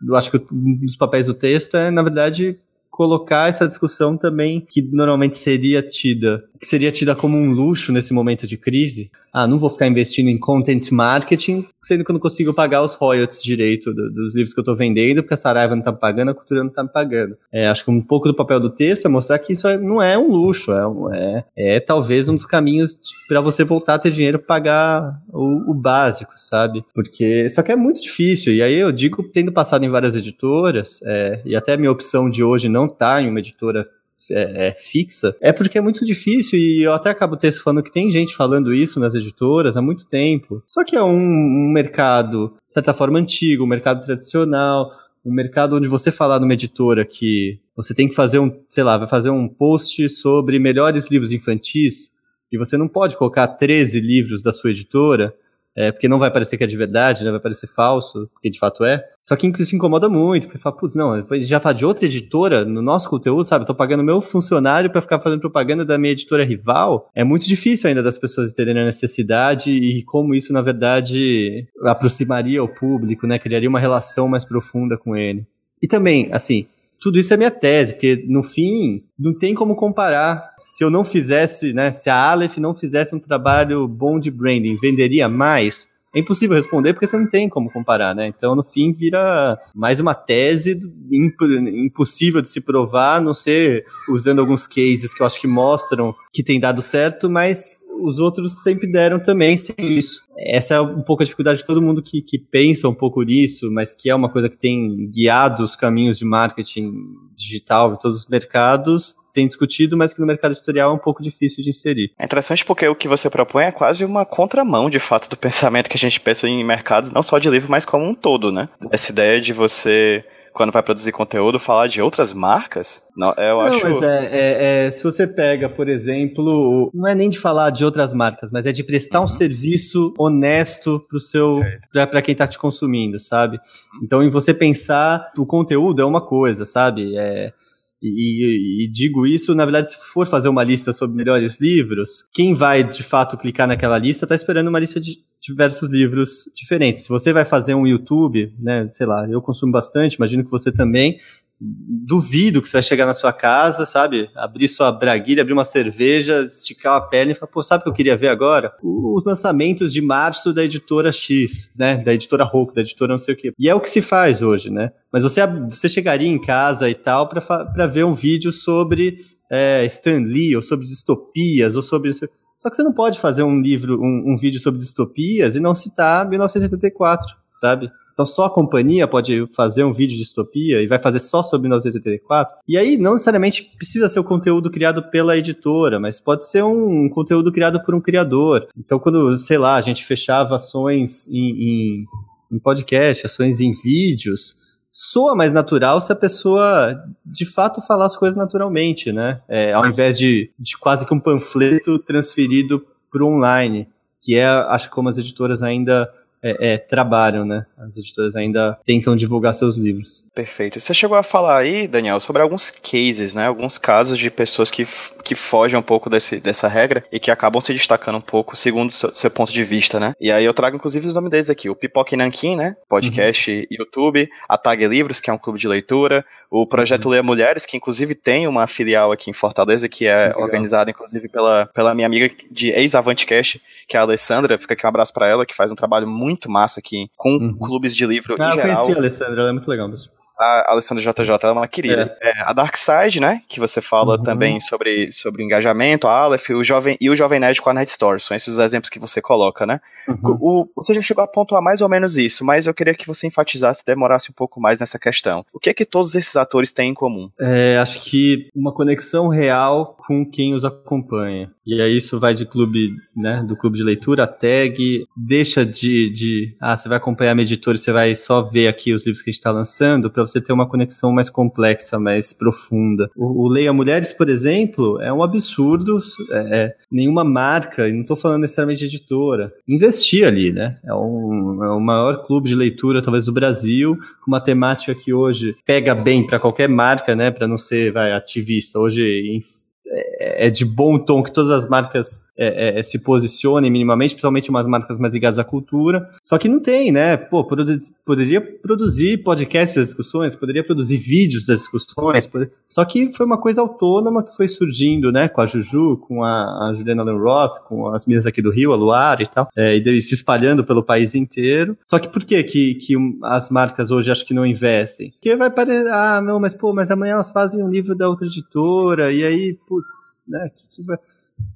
eu acho que um dos papéis do texto é, na verdade, colocar essa discussão também que normalmente seria tida, que seria tida como um luxo nesse momento de crise. Ah, não vou ficar investindo em content marketing, sendo que eu não consigo pagar os royalties direito do, dos livros que eu estou vendendo, porque a Saraiva não está me pagando, a cultura não está me pagando. É, acho que um pouco do papel do texto é mostrar que isso é, não é um luxo, é, é, é talvez um dos caminhos para você voltar a ter dinheiro para pagar o, o, básico, sabe? Porque só que é muito difícil. E aí eu digo, tendo passado em várias editoras, é, e até a minha opção de hoje não tá em uma editora é, é, fixa, é porque é muito difícil e eu até acabo falando que tem gente falando isso nas editoras há muito tempo. Só que é um, um mercado, de certa forma, antigo, um mercado tradicional, um mercado onde você falar numa editora que você tem que fazer um, sei lá, vai fazer um post sobre melhores livros infantis e você não pode colocar 13 livros da sua editora é, porque não vai parecer que é de verdade, né, vai parecer falso, porque de fato é. Só que isso incomoda muito, porque fala, putz, não, já fala de outra editora no nosso conteúdo, sabe? Tô pagando meu funcionário para ficar fazendo propaganda da minha editora rival. É muito difícil ainda das pessoas entenderem a necessidade e como isso, na verdade, aproximaria o público, né? Criaria uma relação mais profunda com ele. E também, assim, tudo isso é minha tese, porque no fim, não tem como comparar se eu não fizesse, né, se a Aleph não fizesse um trabalho bom de branding, venderia mais? É impossível responder porque você não tem como comparar, né? Então, no fim, vira mais uma tese impossível de se provar, a não ser usando alguns cases que eu acho que mostram que tem dado certo, mas os outros sempre deram também sem isso. Essa é um pouco a dificuldade de todo mundo que, que pensa um pouco nisso, mas que é uma coisa que tem guiado os caminhos de marketing digital, em todos os mercados, tem discutido, mas que no mercado editorial é um pouco difícil de inserir. É interessante porque o que você propõe é quase uma contramão, de fato, do pensamento que a gente pensa em mercados, não só de livro, mas como um todo, né? Essa ideia de você quando vai produzir conteúdo, falar de outras marcas? Não, eu não, acho. Mas é, é, é, se você pega, por exemplo, não é nem de falar de outras marcas, mas é de prestar uhum. um serviço honesto pro seu, para quem está te consumindo, sabe? Então, em você pensar, o conteúdo é uma coisa, sabe? É, e, e, digo isso, na verdade, se for fazer uma lista sobre melhores livros, quem vai de fato clicar naquela lista está esperando uma lista de diversos livros diferentes. Se você vai fazer um YouTube, né, sei lá, eu consumo bastante, imagino que você também, duvido que você vai chegar na sua casa, sabe? Abrir sua braguilha, abrir uma cerveja, esticar a pele e falar, pô, sabe o que eu queria ver agora? Os lançamentos de março da editora X, né? Da editora Roku, da editora não sei o quê. E é o que se faz hoje, né? Mas você, você chegaria em casa e tal para ver um vídeo sobre é, Stan Lee, ou sobre distopias, ou sobre. Só que você não pode fazer um livro, um, um vídeo sobre distopias e não citar 1984, sabe? Então só a companhia pode fazer um vídeo de distopia e vai fazer só sobre 1984. E aí não necessariamente precisa ser o conteúdo criado pela editora, mas pode ser um conteúdo criado por um criador. Então quando, sei lá, a gente fechava ações em, em, em podcast, ações em vídeos, soa mais natural se a pessoa de fato falar as coisas naturalmente, né? É, ao invés de, de quase que um panfleto transferido para online, que é, acho que como as editoras ainda é, é, trabalham, né? As editoras ainda tentam divulgar seus livros. Perfeito. Você chegou a falar aí, Daniel, sobre alguns cases, né? Alguns casos de pessoas que, que fogem um pouco desse, dessa regra e que acabam se destacando um pouco segundo seu, seu ponto de vista, né? E aí eu trago inclusive os nomes deles aqui: o Pipoque Nankin, né? Podcast uhum. YouTube, a Tag Livros, que é um clube de leitura, o Projeto uhum. Leia Mulheres, que inclusive tem uma filial aqui em Fortaleza, que é Legal. organizada inclusive pela, pela minha amiga de ex-Avantcast, que é a Alessandra. Fica aqui um abraço para ela, que faz um trabalho muito massa aqui, com uhum. clubes de livro ah, em geral. Ah, eu conheci a Alessandra, ela é muito legal mesmo a Alessandra JJ, ela é uma querida. É. É, a Dark Side, né, que você fala uhum. também sobre, sobre engajamento, a Aleph o Jovem, e o Jovem Nerd com a Net Store, são esses os exemplos que você coloca, né? Uhum. O, você já chegou a pontuar mais ou menos isso, mas eu queria que você enfatizasse, demorasse um pouco mais nessa questão. O que é que todos esses atores têm em comum? É, acho que uma conexão real com quem os acompanha. E aí isso vai de clube, né, do clube de leitura, a tag, deixa de, de ah, você vai acompanhar a editora e você vai só ver aqui os livros que a gente está lançando, para você ter uma conexão mais complexa, mais profunda. O, o Leia Mulheres, por exemplo, é um absurdo, é, é nenhuma marca, e não estou falando necessariamente de editora, investir ali, né? É, um, é o maior clube de leitura, talvez, do Brasil, com uma temática que hoje pega bem para qualquer marca, né, para não ser, vai, ativista. Hoje, é, é de bom tom que todas as marcas é, é, é, se posicionem minimamente, principalmente umas marcas mais ligadas à cultura. Só que não tem, né? Pô, produ poderia produzir podcasts das discussões, poderia produzir vídeos das discussões, só que foi uma coisa autônoma que foi surgindo, né? Com a Juju, com a, a Juliana Allen Roth, com as meninas aqui do Rio, a Luar e tal, é, e se espalhando pelo país inteiro. Só que por que, que, que as marcas hoje acho que não investem? Porque vai parecer, ah, não, mas pô, mas amanhã elas fazem um livro da outra editora, e aí, putz, né? Que, que vai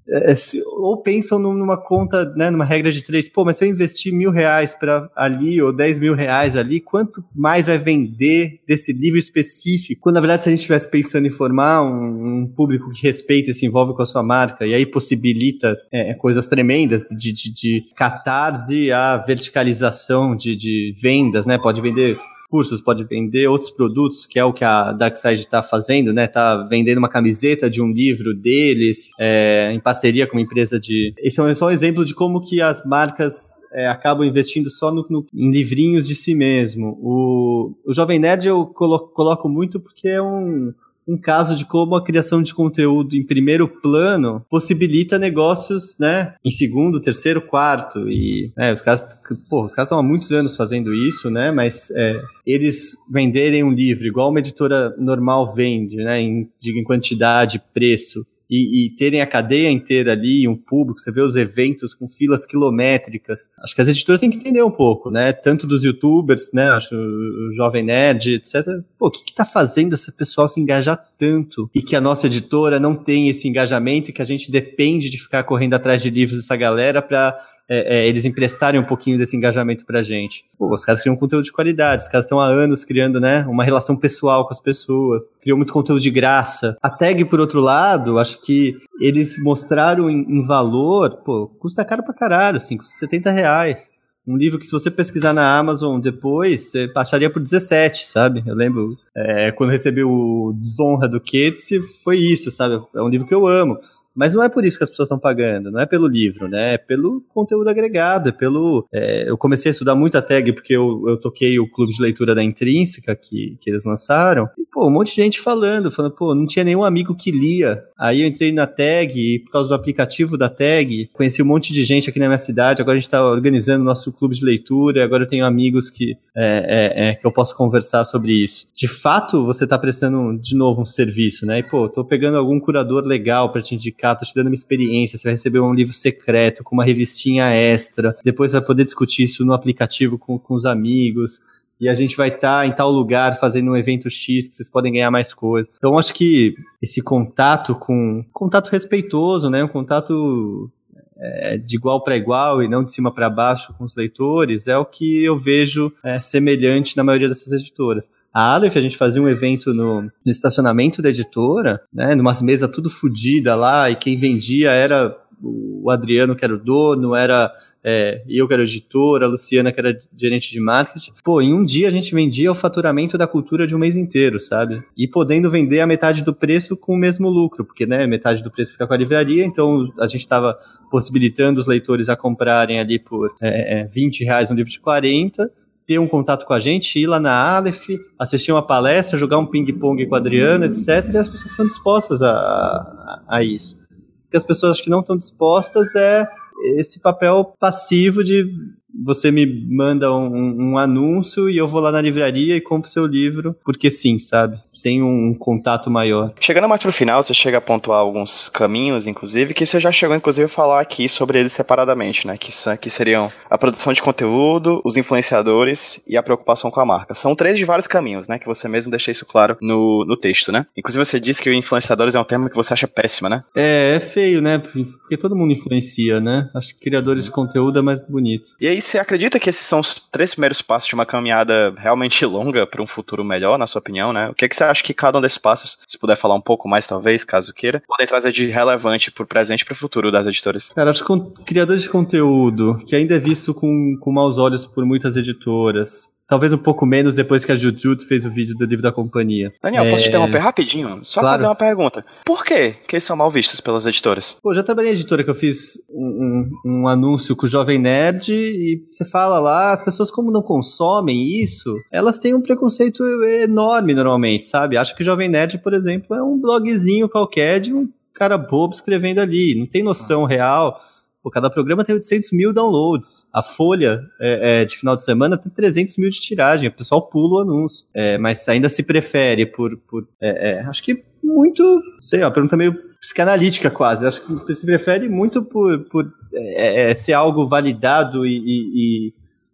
é, é, se, ou pensam numa conta, né, numa regra de três, pô, mas se eu investir mil reais para ali ou dez mil reais ali, quanto mais vai vender desse livro específico? Quando na verdade se a gente estivesse pensando em formar um, um, público que respeita e se envolve com a sua marca e aí possibilita é, coisas tremendas de, de, de catarse a verticalização de, de vendas, né? Pode vender cursos, pode vender outros produtos, que é o que a Darkside está fazendo, né? Tá vendendo uma camiseta de um livro deles, é, em parceria com uma empresa de. Esse é só um exemplo de como que as marcas é, acabam investindo só no, no, em livrinhos de si mesmo. O, o Jovem Nerd eu colo, coloco muito porque é um um caso de como a criação de conteúdo em primeiro plano possibilita negócios, né, em segundo, terceiro, quarto e é, os caras, pô, os caras estão há muitos anos fazendo isso, né, mas é, eles venderem um livro igual uma editora normal vende, né, em, em quantidade, preço, e, e, terem a cadeia inteira ali, um público, você vê os eventos com filas quilométricas. Acho que as editoras têm que entender um pouco, né? Tanto dos youtubers, né? Acho o Jovem Nerd, etc. Pô, o que, que tá fazendo esse pessoal se engajar tanto? E que a nossa editora não tem esse engajamento e que a gente depende de ficar correndo atrás de livros dessa galera para é, é, eles emprestarem um pouquinho desse engajamento pra gente. Pô, os caras criam conteúdo de qualidade, os caras estão há anos criando, né, uma relação pessoal com as pessoas, criam muito conteúdo de graça. A tag, por outro lado, acho que eles mostraram em, em valor, pô, custa caro pra caralho, assim, custa 70 reais. Um livro que, se você pesquisar na Amazon depois, você acharia por 17, sabe? Eu lembro é, quando recebi o Desonra do Keats, foi isso, sabe? É um livro que eu amo. Mas não é por isso que as pessoas estão pagando, não é pelo livro, né? É pelo conteúdo agregado, é pelo. É, eu comecei a estudar muito a tag porque eu, eu toquei o clube de leitura da Intrínseca que, que eles lançaram. E, pô, um monte de gente falando, falando, pô, não tinha nenhum amigo que lia. Aí eu entrei na tag e, por causa do aplicativo da tag, conheci um monte de gente aqui na minha cidade. Agora a gente está organizando nosso clube de leitura. Agora eu tenho amigos que, é, é, é, que eu posso conversar sobre isso. De fato, você está prestando de novo um serviço, né? E, pô, tô pegando algum curador legal para te indicar tô te dando uma experiência, você vai receber um livro secreto com uma revistinha extra, depois vai poder discutir isso no aplicativo com, com os amigos, e a gente vai estar tá em tal lugar fazendo um evento X que vocês podem ganhar mais coisas. Então acho que esse contato com contato respeitoso, né, um contato é, de igual para igual e não de cima para baixo com os leitores é o que eu vejo é, semelhante na maioria dessas editoras. A Aleph, a gente fazia um evento no, no estacionamento da editora, né, numa mesa tudo fodida lá, e quem vendia era o Adriano, que era o dono, era é, eu que era editora, a Luciana que era gerente de marketing. Pô, em um dia a gente vendia o faturamento da cultura de um mês inteiro, sabe? E podendo vender a metade do preço com o mesmo lucro, porque, né, metade do preço fica com a livraria, então a gente estava possibilitando os leitores a comprarem ali por é, 20 é, reais um livro de 40, ter um contato com a gente, ir lá na Aleph, assistir uma palestra, jogar um ping-pong com a Adriana, etc. E as pessoas estão dispostas a, a, a isso. O que as pessoas que não estão dispostas é esse papel passivo de você me manda um, um, anúncio e eu vou lá na livraria e compro seu livro, porque sim, sabe? Sem um contato maior. Chegando mais pro final, você chega a pontuar alguns caminhos, inclusive, que você já chegou, inclusive, a falar aqui sobre eles separadamente, né? Que, que seriam a produção de conteúdo, os influenciadores e a preocupação com a marca. São três de vários caminhos, né? Que você mesmo deixou isso claro no, no texto, né? Inclusive, você disse que influenciadores é um termo que você acha péssimo, né? É, é feio, né? Porque todo mundo influencia, né? Acho que criadores de conteúdo é mais bonito. E aí, você acredita que esses são os três primeiros passos de uma caminhada realmente longa para um futuro melhor, na sua opinião, né? O que, é que você acha que cada um desses passos, se puder falar um pouco mais, talvez, caso queira, podem trazer de relevante para o presente e para o futuro das editoras? Cara, acho que criadores de conteúdo, que ainda é visto com, com maus olhos por muitas editoras, Talvez um pouco menos depois que a Jujutsu fez o vídeo do livro da companhia. Daniel, é... posso te interromper rapidinho? Só claro. fazer uma pergunta. Por que que eles são mal vistos pelas editoras? Pô, já trabalhei em editora que eu fiz um, um, um, anúncio com o Jovem Nerd e você fala lá, as pessoas como não consomem isso, elas têm um preconceito enorme normalmente, sabe? Acho que o Jovem Nerd, por exemplo, é um blogzinho qualquer de um cara bobo escrevendo ali, não tem noção real Pô, cada programa tem 800 mil downloads. A Folha é, é, de final de semana tem 300 mil de tiragem. O pessoal pula o anúncio. É, mas ainda se prefere por. por é, é, acho que muito. Sei, uma pergunta meio psicanalítica quase. Acho que se prefere muito por, por é, ser algo validado e, e, e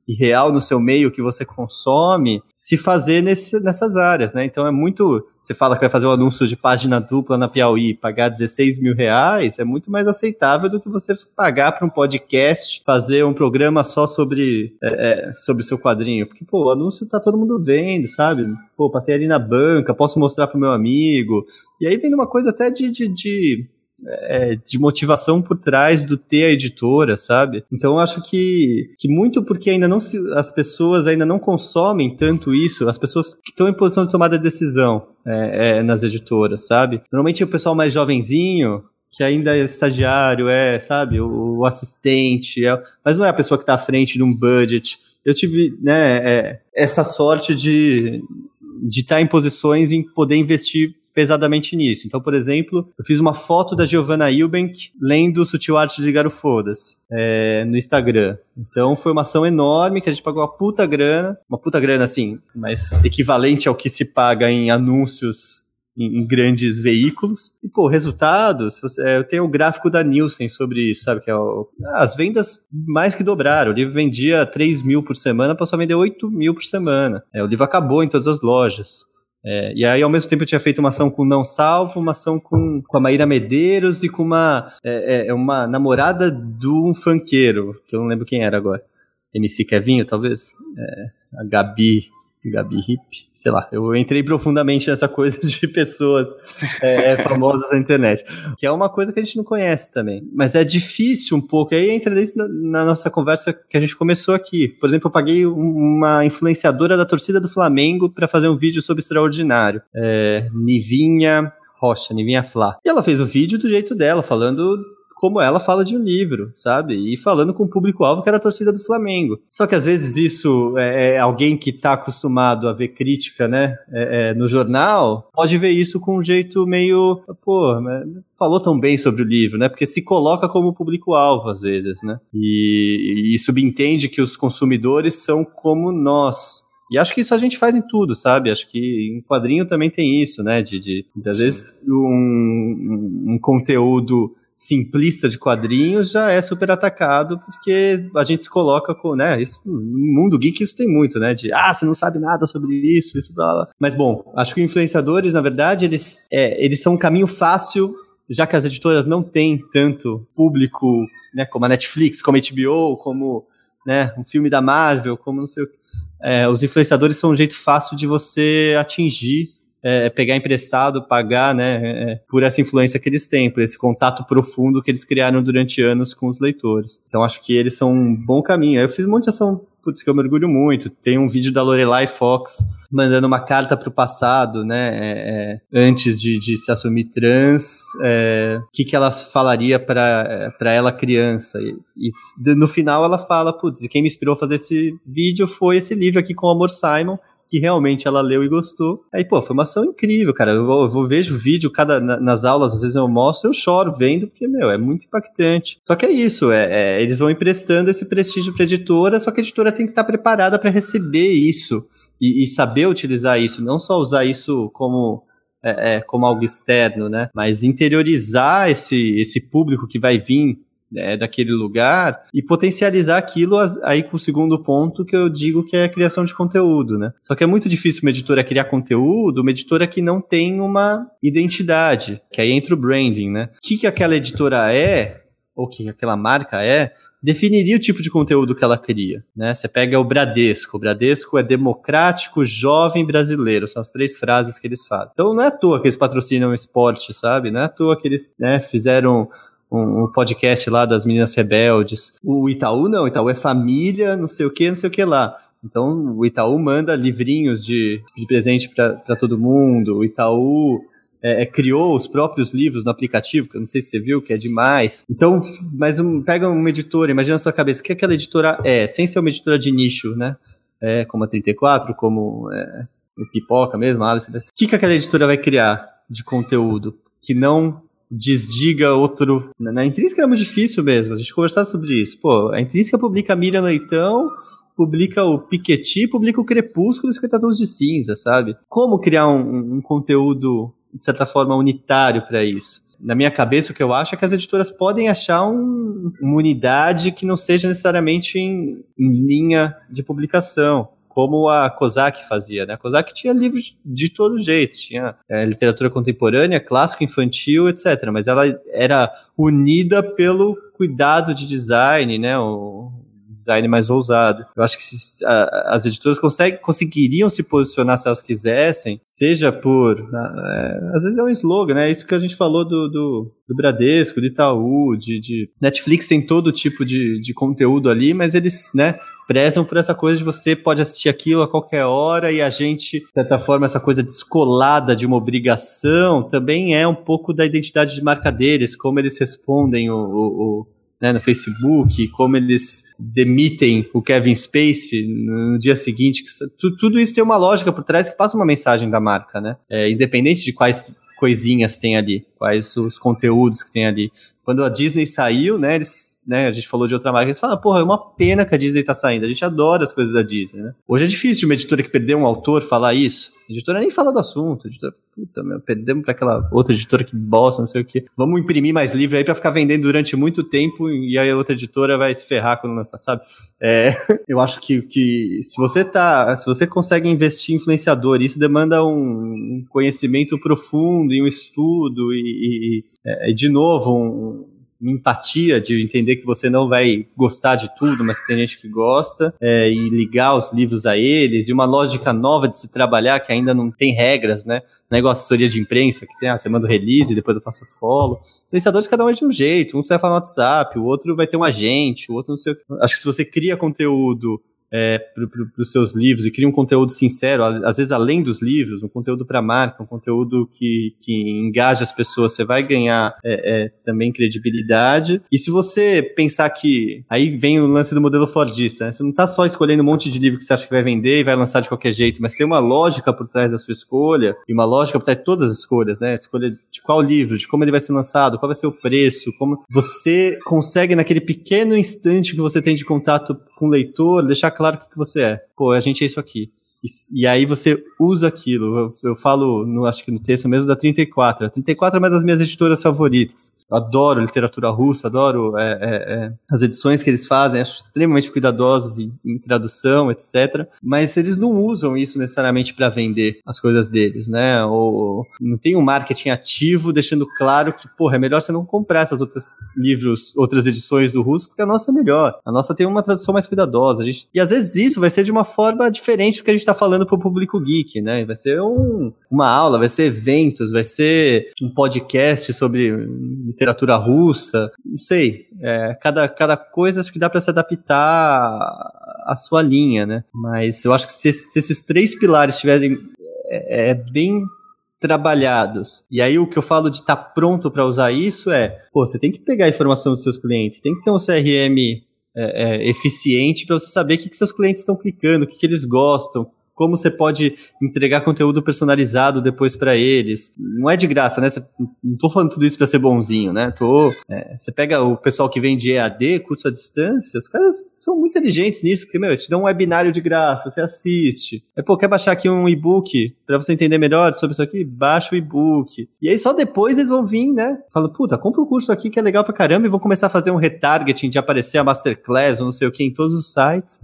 e real no seu meio que você consome, se fazer nesse, nessas áreas, né? Então é muito. Você fala que vai fazer um anúncio de página dupla na Piauí, pagar 16 mil reais, é muito mais aceitável do que você pagar para um podcast, fazer um programa só sobre é, é, sobre seu quadrinho. Porque, pô, o anúncio tá todo mundo vendo, sabe? Pô, passei ali na banca, posso mostrar pro meu amigo. E aí vem uma coisa até de, de, de é, de motivação por trás do ter a editora, sabe? Então acho que, que muito porque ainda não se, as pessoas ainda não consomem tanto isso, as pessoas que estão em posição de tomada de decisão é, é, nas editoras, sabe? Normalmente o pessoal mais jovenzinho, que ainda é estagiário, é, sabe, o, o assistente, é, mas não é a pessoa que está à frente de um budget. Eu tive, né, é, essa sorte de de estar tá em posições em poder investir pesadamente nisso. Então, por exemplo, eu fiz uma foto da Giovanna Eubank lendo Sutil Arte de Garofodas é, no Instagram. Então, foi uma ação enorme que a gente pagou uma puta grana, uma puta grana assim, mas equivalente ao que se paga em anúncios em, grandes veículos. E, pô, resultados, é, eu tenho o gráfico da Nielsen sobre isso, sabe? Que é o, as vendas mais que dobraram. O livro vendia 3 mil por semana, passou a vender 8 mil por semana. É, o livro acabou em todas as lojas. É, e aí, ao mesmo tempo, eu tinha feito uma ação com Não Salvo, uma ação com, com a Maíra Medeiros e com uma, é, é, uma namorada de um funkeiro, que eu não lembro quem era agora. MC Kevinho, talvez? É, a Gabi. Gabi Hip, sei lá, eu entrei profundamente nessa coisa de pessoas é, é, famosas na internet, que é uma coisa que a gente não conhece também, mas é difícil um pouco, aí entra na, na, nossa conversa que a gente começou aqui, por exemplo, eu paguei uma influenciadora da torcida do Flamengo para fazer um vídeo sobre Extraordinário, é, Nivinha Rocha, Nivinha Flá, e ela fez o vídeo do jeito dela, falando como ela fala de um livro, sabe? E falando com o público-alvo que era a torcida do Flamengo. Só que às vezes isso é, é alguém que está acostumado a ver crítica, né? É, é, no jornal, pode ver isso com um jeito meio, pô, falou tão bem sobre o livro, né? Porque se coloca como público-alvo às vezes, né? E, e subentende que os consumidores são como nós, e acho que isso a gente faz em tudo, sabe? Acho que em quadrinho também tem isso, né? De, de, de às Sim. vezes, um, um, conteúdo simplista de quadrinhos já é super atacado porque a gente se coloca com, né, isso, no mundo geek isso tem muito, né, de, ah, você não sabe nada sobre isso, isso, blá, blá. Mas, bom, acho que influenciadores, na verdade, eles, é, eles são um caminho fácil, já que as editoras não têm tanto público, né, como a Netflix, como a HBO, como, né, um filme da Marvel, como não sei o que. É, os influenciadores são um jeito fácil de você atingir é, é, pegar emprestado, pagar, né, é, é, por essa influência que eles têm, por esse contato profundo que eles criaram durante anos com os leitores. Então acho que eles são um bom caminho. Eu fiz um monte de ação putz, que eu mergulho muito. Tem um vídeo da Lorelai Fox mandando uma carta para o passado, né? É, é, antes de, de, se assumir trans, o é, que, que ela falaria para ela criança. E, e, no final ela fala, putz, quem me inspirou a fazer esse vídeo foi esse livro aqui com o Amor Simon, que realmente ela leu e gostou. Aí, pô, foi uma ação incrível, cara. Eu, eu vou vejo vídeo cada, na, nas aulas, às vezes eu mostro, eu choro vendo, porque, meu, é muito impactante. Só que é isso, é, é eles vão emprestando esse prestígio pra editora, só que a editora tem que estar preparada para receber isso e, e, saber utilizar isso, não só usar isso como. É, é, como algo externo, né? Mas interiorizar esse, esse público que vai vir né, daquele lugar e potencializar aquilo aí com o segundo ponto que eu digo que é a criação de conteúdo, né? Só que é muito difícil uma editora criar conteúdo, uma editora que não tem uma identidade, que aí entra o branding, né? O que, que aquela editora é, ou que aquela marca é, definiria o tipo de conteúdo que ela cria, né? Você pega o Bradesco, o Bradesco é democrático, jovem brasileiro, são as três frases que eles falam. Então não é à toa que eles patrocinam o esporte, sabe? Não é à toa que eles né, fizeram um, um, podcast lá das meninas rebeldes. O Itaú não, o Itaú é família, não sei o que, não sei o que lá. Então o Itaú manda livrinhos de, de presente para todo mundo. O Itaú é, é, criou os próprios livros no aplicativo, que eu não sei se você viu, que é demais. Então, mas um, pega uma editora, imagina na sua cabeça, o que aquela editora é, sem ser uma editora de nicho, né? É, como a 34, como é, Pipoca mesmo, a O que, que aquela editora vai criar de conteúdo que não desdiga outro. Na intrínseca era muito difícil mesmo, a gente conversar sobre isso. Pô, a intrínseca publica Miriam Leitão, publica o Piketty, publica o Crepúsculo e 50 Tons de Cinza, sabe? Como criar um, um conteúdo, de certa forma, unitário para isso? Na minha cabeça, o que eu acho é que as editoras podem achar um, uma unidade que não seja necessariamente em, em linha de publicação como a Kozak fazia, né? A Kozak tinha livros de todo jeito, tinha é, literatura contemporânea, clássico, infantil, etc. Mas ela era unida pelo cuidado de design, né? O design mais ousado. Eu acho que se, a, as editoras conseguem, conseguiriam se posicionar se elas quisessem, seja por. É, às vezes é um slogan, né? Isso que a gente falou do, do, do Bradesco, de Itaú, de, de Netflix tem todo tipo de, de conteúdo ali, mas eles, né? prezam por essa coisa de você pode assistir aquilo a qualquer hora e a gente, de certa forma, essa coisa descolada de uma obrigação também é um pouco da identidade de marca deles, como eles respondem o, o né, no Facebook, como eles demitem o Kevin Spacey no dia seguinte. Que, tudo isso tem uma lógica por trás que passa uma mensagem da marca, né? É, independente de quais coisinhas tem ali, quais os conteúdos que tem ali. Quando a Disney saiu, né, eles né, a gente falou de outra marca, eles falam, porra, é uma pena que a Disney tá saindo, a gente adora as coisas da Disney, né? Hoje é difícil uma editora que perdeu um autor falar isso, a editora nem fala do assunto, a editora, puta, meu, perdemos para aquela outra editora que bosta, não sei o que. Vamos imprimir mais livro aí para ficar vendendo durante muito tempo e aí a outra editora vai se ferrar quando lançar, sabe? É, eu acho que, que se você tá, se você consegue investir em influenciador, isso demanda um conhecimento profundo e um estudo e, e, e de novo um empatia de entender que você não vai gostar de tudo, mas que tem gente que gosta, é, e ligar os livros a eles, e uma lógica nova de se trabalhar que ainda não tem regras, né? Negócio assessoria de imprensa, que tem, ah, você manda o release, depois eu faço follow. Influenciadores cada um é de um jeito, um você vai falar no WhatsApp, o outro vai ter um agente, o outro não sei o que. Acho que se você cria conteúdo é, para os seus livros e cria um conteúdo sincero, às vezes além dos livros, um conteúdo para marca, um conteúdo que, que engaja as pessoas, você vai ganhar é, é, também credibilidade. E se você pensar que aí vem o lance do modelo Fordista, né? você não está só escolhendo um monte de livro que você acha que vai vender e vai lançar de qualquer jeito, mas tem uma lógica por trás da sua escolha e uma lógica por trás de todas as escolhas, né? Escolha de qual livro, de como ele vai ser lançado, qual vai ser o preço, como você consegue naquele pequeno instante que você tem de contato com o leitor deixar claro o que você é. Pô, a gente é isso aqui. E, e, aí você usa aquilo. Eu, eu, falo, no, acho que no texto mesmo da 34. A 34 é uma das minhas editoras favoritas. Eu adoro literatura russa, adoro é, é, é, as edições que eles fazem, acho extremamente cuidadosas em, em tradução, etc. Mas eles não usam isso necessariamente para vender as coisas deles, né? Ou não tem um marketing ativo deixando claro que, porra, é melhor você não comprar essas outras livros, outras edições do russo, porque a nossa é melhor. A nossa tem uma tradução mais cuidadosa. Gente, e às vezes isso vai ser de uma forma diferente do que a gente está falando para o público geek, né? Vai ser um, uma aula, vai ser eventos, vai ser um podcast sobre literatura russa, não sei. É, cada, cada coisa acho que dá para se adaptar à sua linha, né? Mas eu acho que se, se esses três pilares estiverem é, é, bem trabalhados. E aí o que eu falo de estar tá pronto para usar isso é, pô, você tem que pegar a informação dos seus clientes, tem que ter um CRM é, é, eficiente para você saber o que, que seus clientes estão clicando, o que, que eles gostam, como você pode entregar conteúdo personalizado depois para eles. Não é de graça, né? Cê, não tô falando tudo isso para ser bonzinho, né? Tô, é, você pega o pessoal que vende EAD, curso à distância, os caras são muito inteligentes nisso, porque, meu, eles te dão um webinário de graça, você assiste. É, pô, quer baixar aqui um e-book para você entender melhor sobre isso aqui? Baixa o e-book. E aí só depois eles vão vir, né? Fala, puta, compra um curso aqui que é legal pra caramba e vou começar a fazer um retargeting de aparecer a masterclass ou não sei o que em todos os sites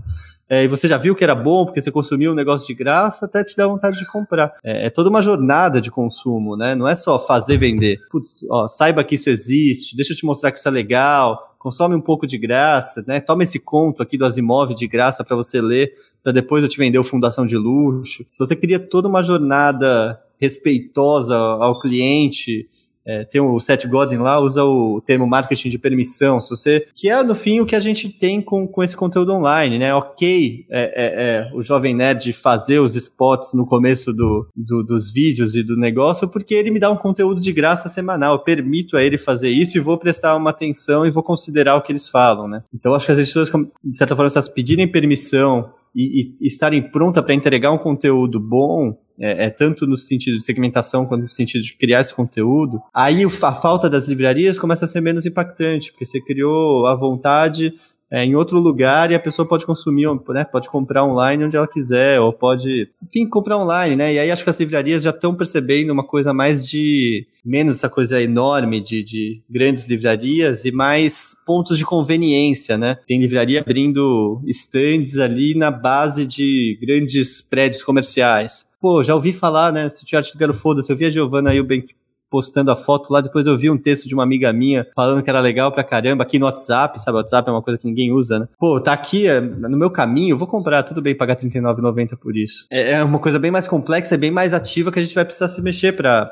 é, e você já viu que era bom porque você consumiu um negócio de graça, até te dá vontade de comprar. É, é, toda uma jornada de consumo, né? Não é só fazer vender. Putz, ó, saiba que isso existe, deixa eu te mostrar que isso é legal, consome um pouco de graça, né? Toma esse conto aqui do Asimov de graça para você ler, para depois eu te vender o Fundação de Luxo. Se você cria toda uma jornada respeitosa ao cliente, é, tem o Seth Godin lá, usa o termo marketing de permissão. Se você, que é no fim o que a gente tem com, com esse conteúdo online, né? Ok, é, é, é o jovem nerd fazer os spots no começo do, do, dos vídeos e do negócio, porque ele me dá um conteúdo de graça semanal. Eu permito a ele fazer isso e vou prestar uma atenção e vou considerar o que eles falam, né? Então acho que as pessoas, de certa forma, se elas pedirem permissão e, e estarem prontas para entregar um conteúdo bom, é, é, tanto no sentido de segmentação quanto no sentido de criar esse conteúdo, aí a falta das livrarias começa a ser menos impactante, porque você criou a vontade é, em outro lugar e a pessoa pode consumir, né, pode comprar online onde ela quiser, ou pode, enfim, comprar online, né? E aí acho que as livrarias já estão percebendo uma coisa mais de menos essa coisa enorme de, de grandes livrarias e mais pontos de conveniência, né? Tem livraria abrindo estandes ali na base de grandes prédios comerciais pô, já ouvi falar, né? Se o Tiago Garo foda-se, eu vi a Giovanna Eubank postando a foto lá, depois eu vi um texto de uma amiga minha falando que era legal pra caramba, aqui no WhatsApp, sabe? O WhatsApp é uma coisa que ninguém usa, né? Pô, tá aqui é, no meu caminho, vou comprar, tudo bem pagar R$39,90 por isso. É, é uma coisa bem mais complexa e bem mais ativa que a gente vai precisar se mexer pra,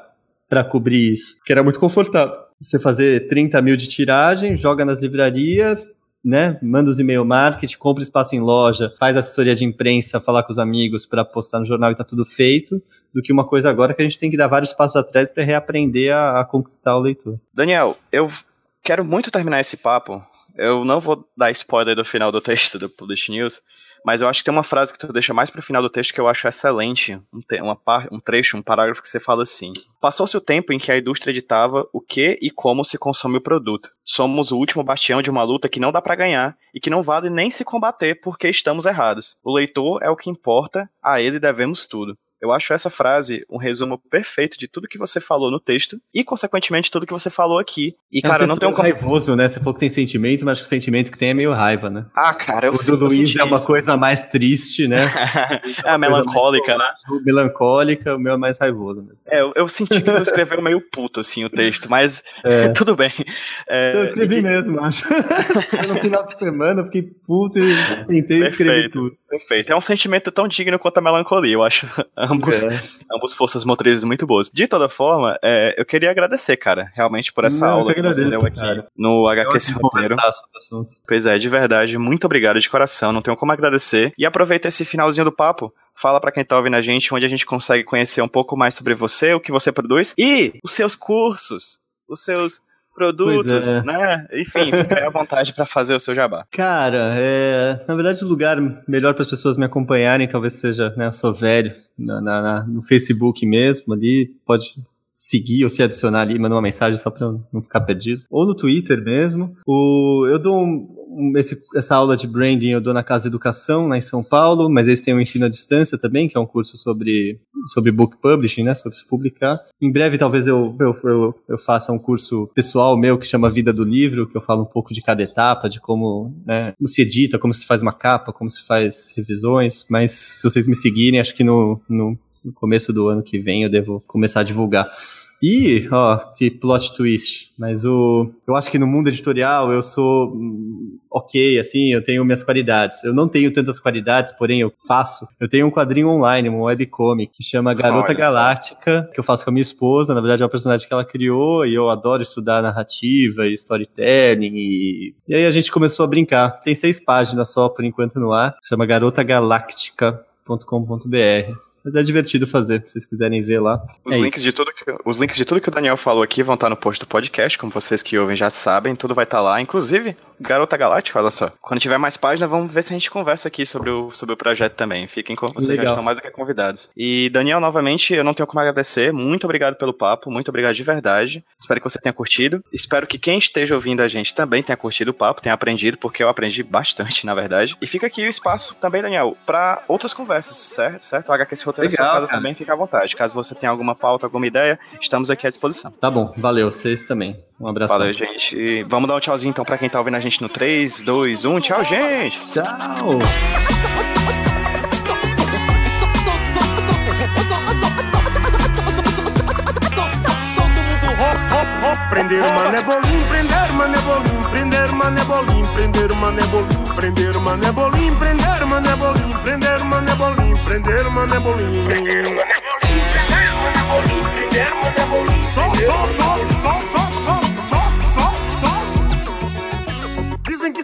pra cobrir isso. Que era muito confortável. Você fazer 30 mil de tiragem, joga nas livrarias, né? Manda os e-mail marketing, compra espaço em loja, faz assessoria de imprensa, falar com os amigos para postar no jornal e tá tudo feito, do que uma coisa agora que a gente tem que dar vários passos atrás para reaprender a, a conquistar o leitor. Daniel, eu quero muito terminar esse papo. Eu não vou dar spoiler do final do texto do Publish News, mas eu acho que tem uma frase que tu deixa mais pro final do texto que eu acho excelente. Um, uma um trecho, um parágrafo que você fala assim: Passou-se o tempo em que a indústria editava o que e como se consome o produto. Somos o último bastião de uma luta que não dá para ganhar e que não vale nem se combater porque estamos errados. O leitor é o que importa, a ele devemos tudo. Eu acho essa frase um resumo perfeito de tudo que você falou no texto e, consequentemente, tudo que você falou aqui. E, é cara, não tem um. raivoso, né? Você falou que tem sentimento, mas que o sentimento que tem é meio raiva, né? Ah, cara, eu O do Luiz é uma coisa mais triste, né? é a melancólica, né? Melancólica, o meu é mais raivoso mesmo. É, eu, eu senti que tu escreveu meio puto, assim, o texto, mas é. tudo bem. É, eu escrevi mesmo, acho. no final de semana eu fiquei puto e sentei e escrevi tudo. Perfeito. É um sentimento tão digno quanto a melancolia, eu acho. Ambos, é. ambos forças motrizes muito boas. De toda forma, é, eu queria agradecer, cara, realmente por essa Não, aula que, agradeço, você deu aqui cara. no HQ Esse Roteiro. Pois é, de verdade, muito obrigado de coração, não tenho como agradecer. E aproveita esse finalzinho do papo Fala para quem tá ouvindo a gente onde a gente consegue conhecer um pouco mais sobre você, o que você produz e os seus cursos, os seus produtos, é. né? Enfim, fique à vontade para fazer o seu jabá. Cara, é, na verdade o lugar melhor para as pessoas me acompanharem talvez seja, né, eu sou velho, na, na, no Facebook mesmo ali, pode seguir ou se adicionar ali, mandar uma mensagem só para não ficar perdido. Ou no Twitter mesmo. O, eu dou um, esse, essa aula de branding eu dou na Casa Educação, lá em São Paulo, mas eles têm um ensino à distância também, que é um curso sobre, sobre book publishing, né, sobre se publicar. Em breve talvez eu, eu, eu, eu faça um curso pessoal meu que chama Vida do Livro, que eu falo um pouco de cada etapa, de como, né, como se edita, como se faz uma capa, como se faz revisões, mas se vocês me seguirem, acho que no, no no começo do ano que vem eu devo começar a divulgar. E, ó, que plot twist. Mas o. Eu acho que no mundo editorial eu sou hum, ok, assim, eu tenho minhas qualidades. Eu não tenho tantas qualidades, porém eu faço. Eu tenho um quadrinho online, um webcomic, que chama Garota Olha Galáctica, que eu faço com a minha esposa. Na verdade, é uma personagem que ela criou e eu adoro estudar narrativa e storytelling. E, e aí a gente começou a brincar. Tem seis páginas só por enquanto no ar. Chama garotagaláctica.com.br. Mas é divertido fazer, se vocês quiserem ver lá. Os, é links, de tudo que, os links de tudo que o Daniel falou aqui vão estar no post do podcast, como vocês que ouvem já sabem, tudo vai estar lá. Inclusive, Garota Galáctica, olha só. Quando tiver mais páginas, vamos ver se a gente conversa aqui sobre o, sobre o projeto também. Fiquem com vocês Legal. já estão mais do que convidados. E Daniel, novamente, eu não tenho como agradecer. Muito obrigado pelo papo, muito obrigado de verdade. Espero que você tenha curtido. Espero que quem esteja ouvindo a gente também tenha curtido o papo, tenha aprendido, porque eu aprendi bastante, na verdade. E fica aqui o espaço também, Daniel, para outras conversas, certo? Certo? O HQ roteiro Legal, também também, fica à vontade. Caso você tenha alguma pauta, alguma ideia, estamos aqui à disposição. Tá bom, valeu, vocês também. Um abraço. Valeu, gente. E vamos dar um tchauzinho então pra quem tá ouvindo a gente no 3, 2, 1. Tchau, gente! Tchau! Prender mané bolim, prender mané bolim, prender mané bolim, prender mané bolim, prender mané bolim, prender mané bolim, prender mané bolim, prender mané bolim, prender mané bolim, prender mané bolim, prender mané bolim. Só, só, só, só, só,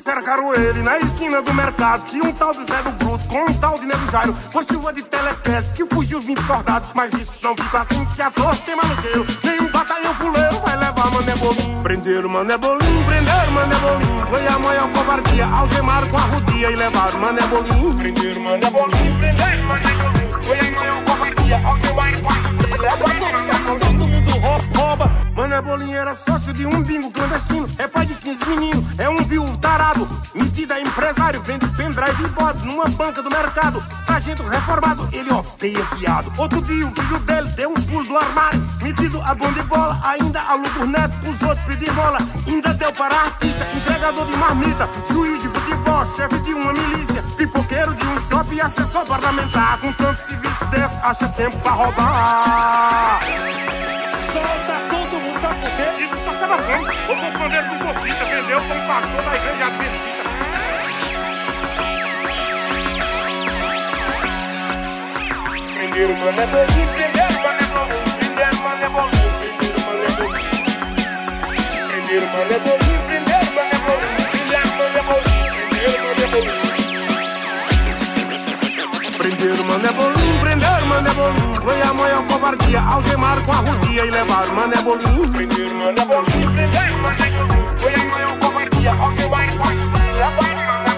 cercaram ele na esquina do mercado, que um tal de Zé do Bruto com um tal de Nego Jairo foi chuva de telepé que fugiu 20 soldados, mas isso não fica assim que a torre tem maluqueiro, nem um batalhão fuleiro vai levar mané bolim. Prender mané bolim, prender mané bolim. Foi a maior covardia, algemar com a rodia e levar mané bolim. Prender mané bolim, prender mané bolim. Foi a maior covardia, algemar com a e levar mané bolim. Rouba. Mané bolim era sócio de um bingo clandestino. É pai de 15 meninos, é um viúvo tarado. Metida empresário, vende pendrive e bode numa banca do mercado. Sargento reformado, ele odeia viado. Outro dia o filho dele deu um pulo do armário. Metido a bom de bola, ainda aluga os netos os outros pedir bola. Ainda deu para artista, entregador de marmita, juiz de futebol, chefe de uma milícia, pipoqueiro de um shopping e assessor parlamentar. Com tanto serviço desse, acha tempo pra roubar. Solta todo mundo, sabe por quê? Isso passava como? O companheiro do copista vendeu com um pastor da igreja adventista. Prenderam, mano, mano, é bolinho. Foi a maior covardia, Algemar com a rodia e levaram mané bolinho. Prenderam mané bolinho, prenderam mané bolinho. Foi a maior covardia, Algemar com a rodia e levaram mané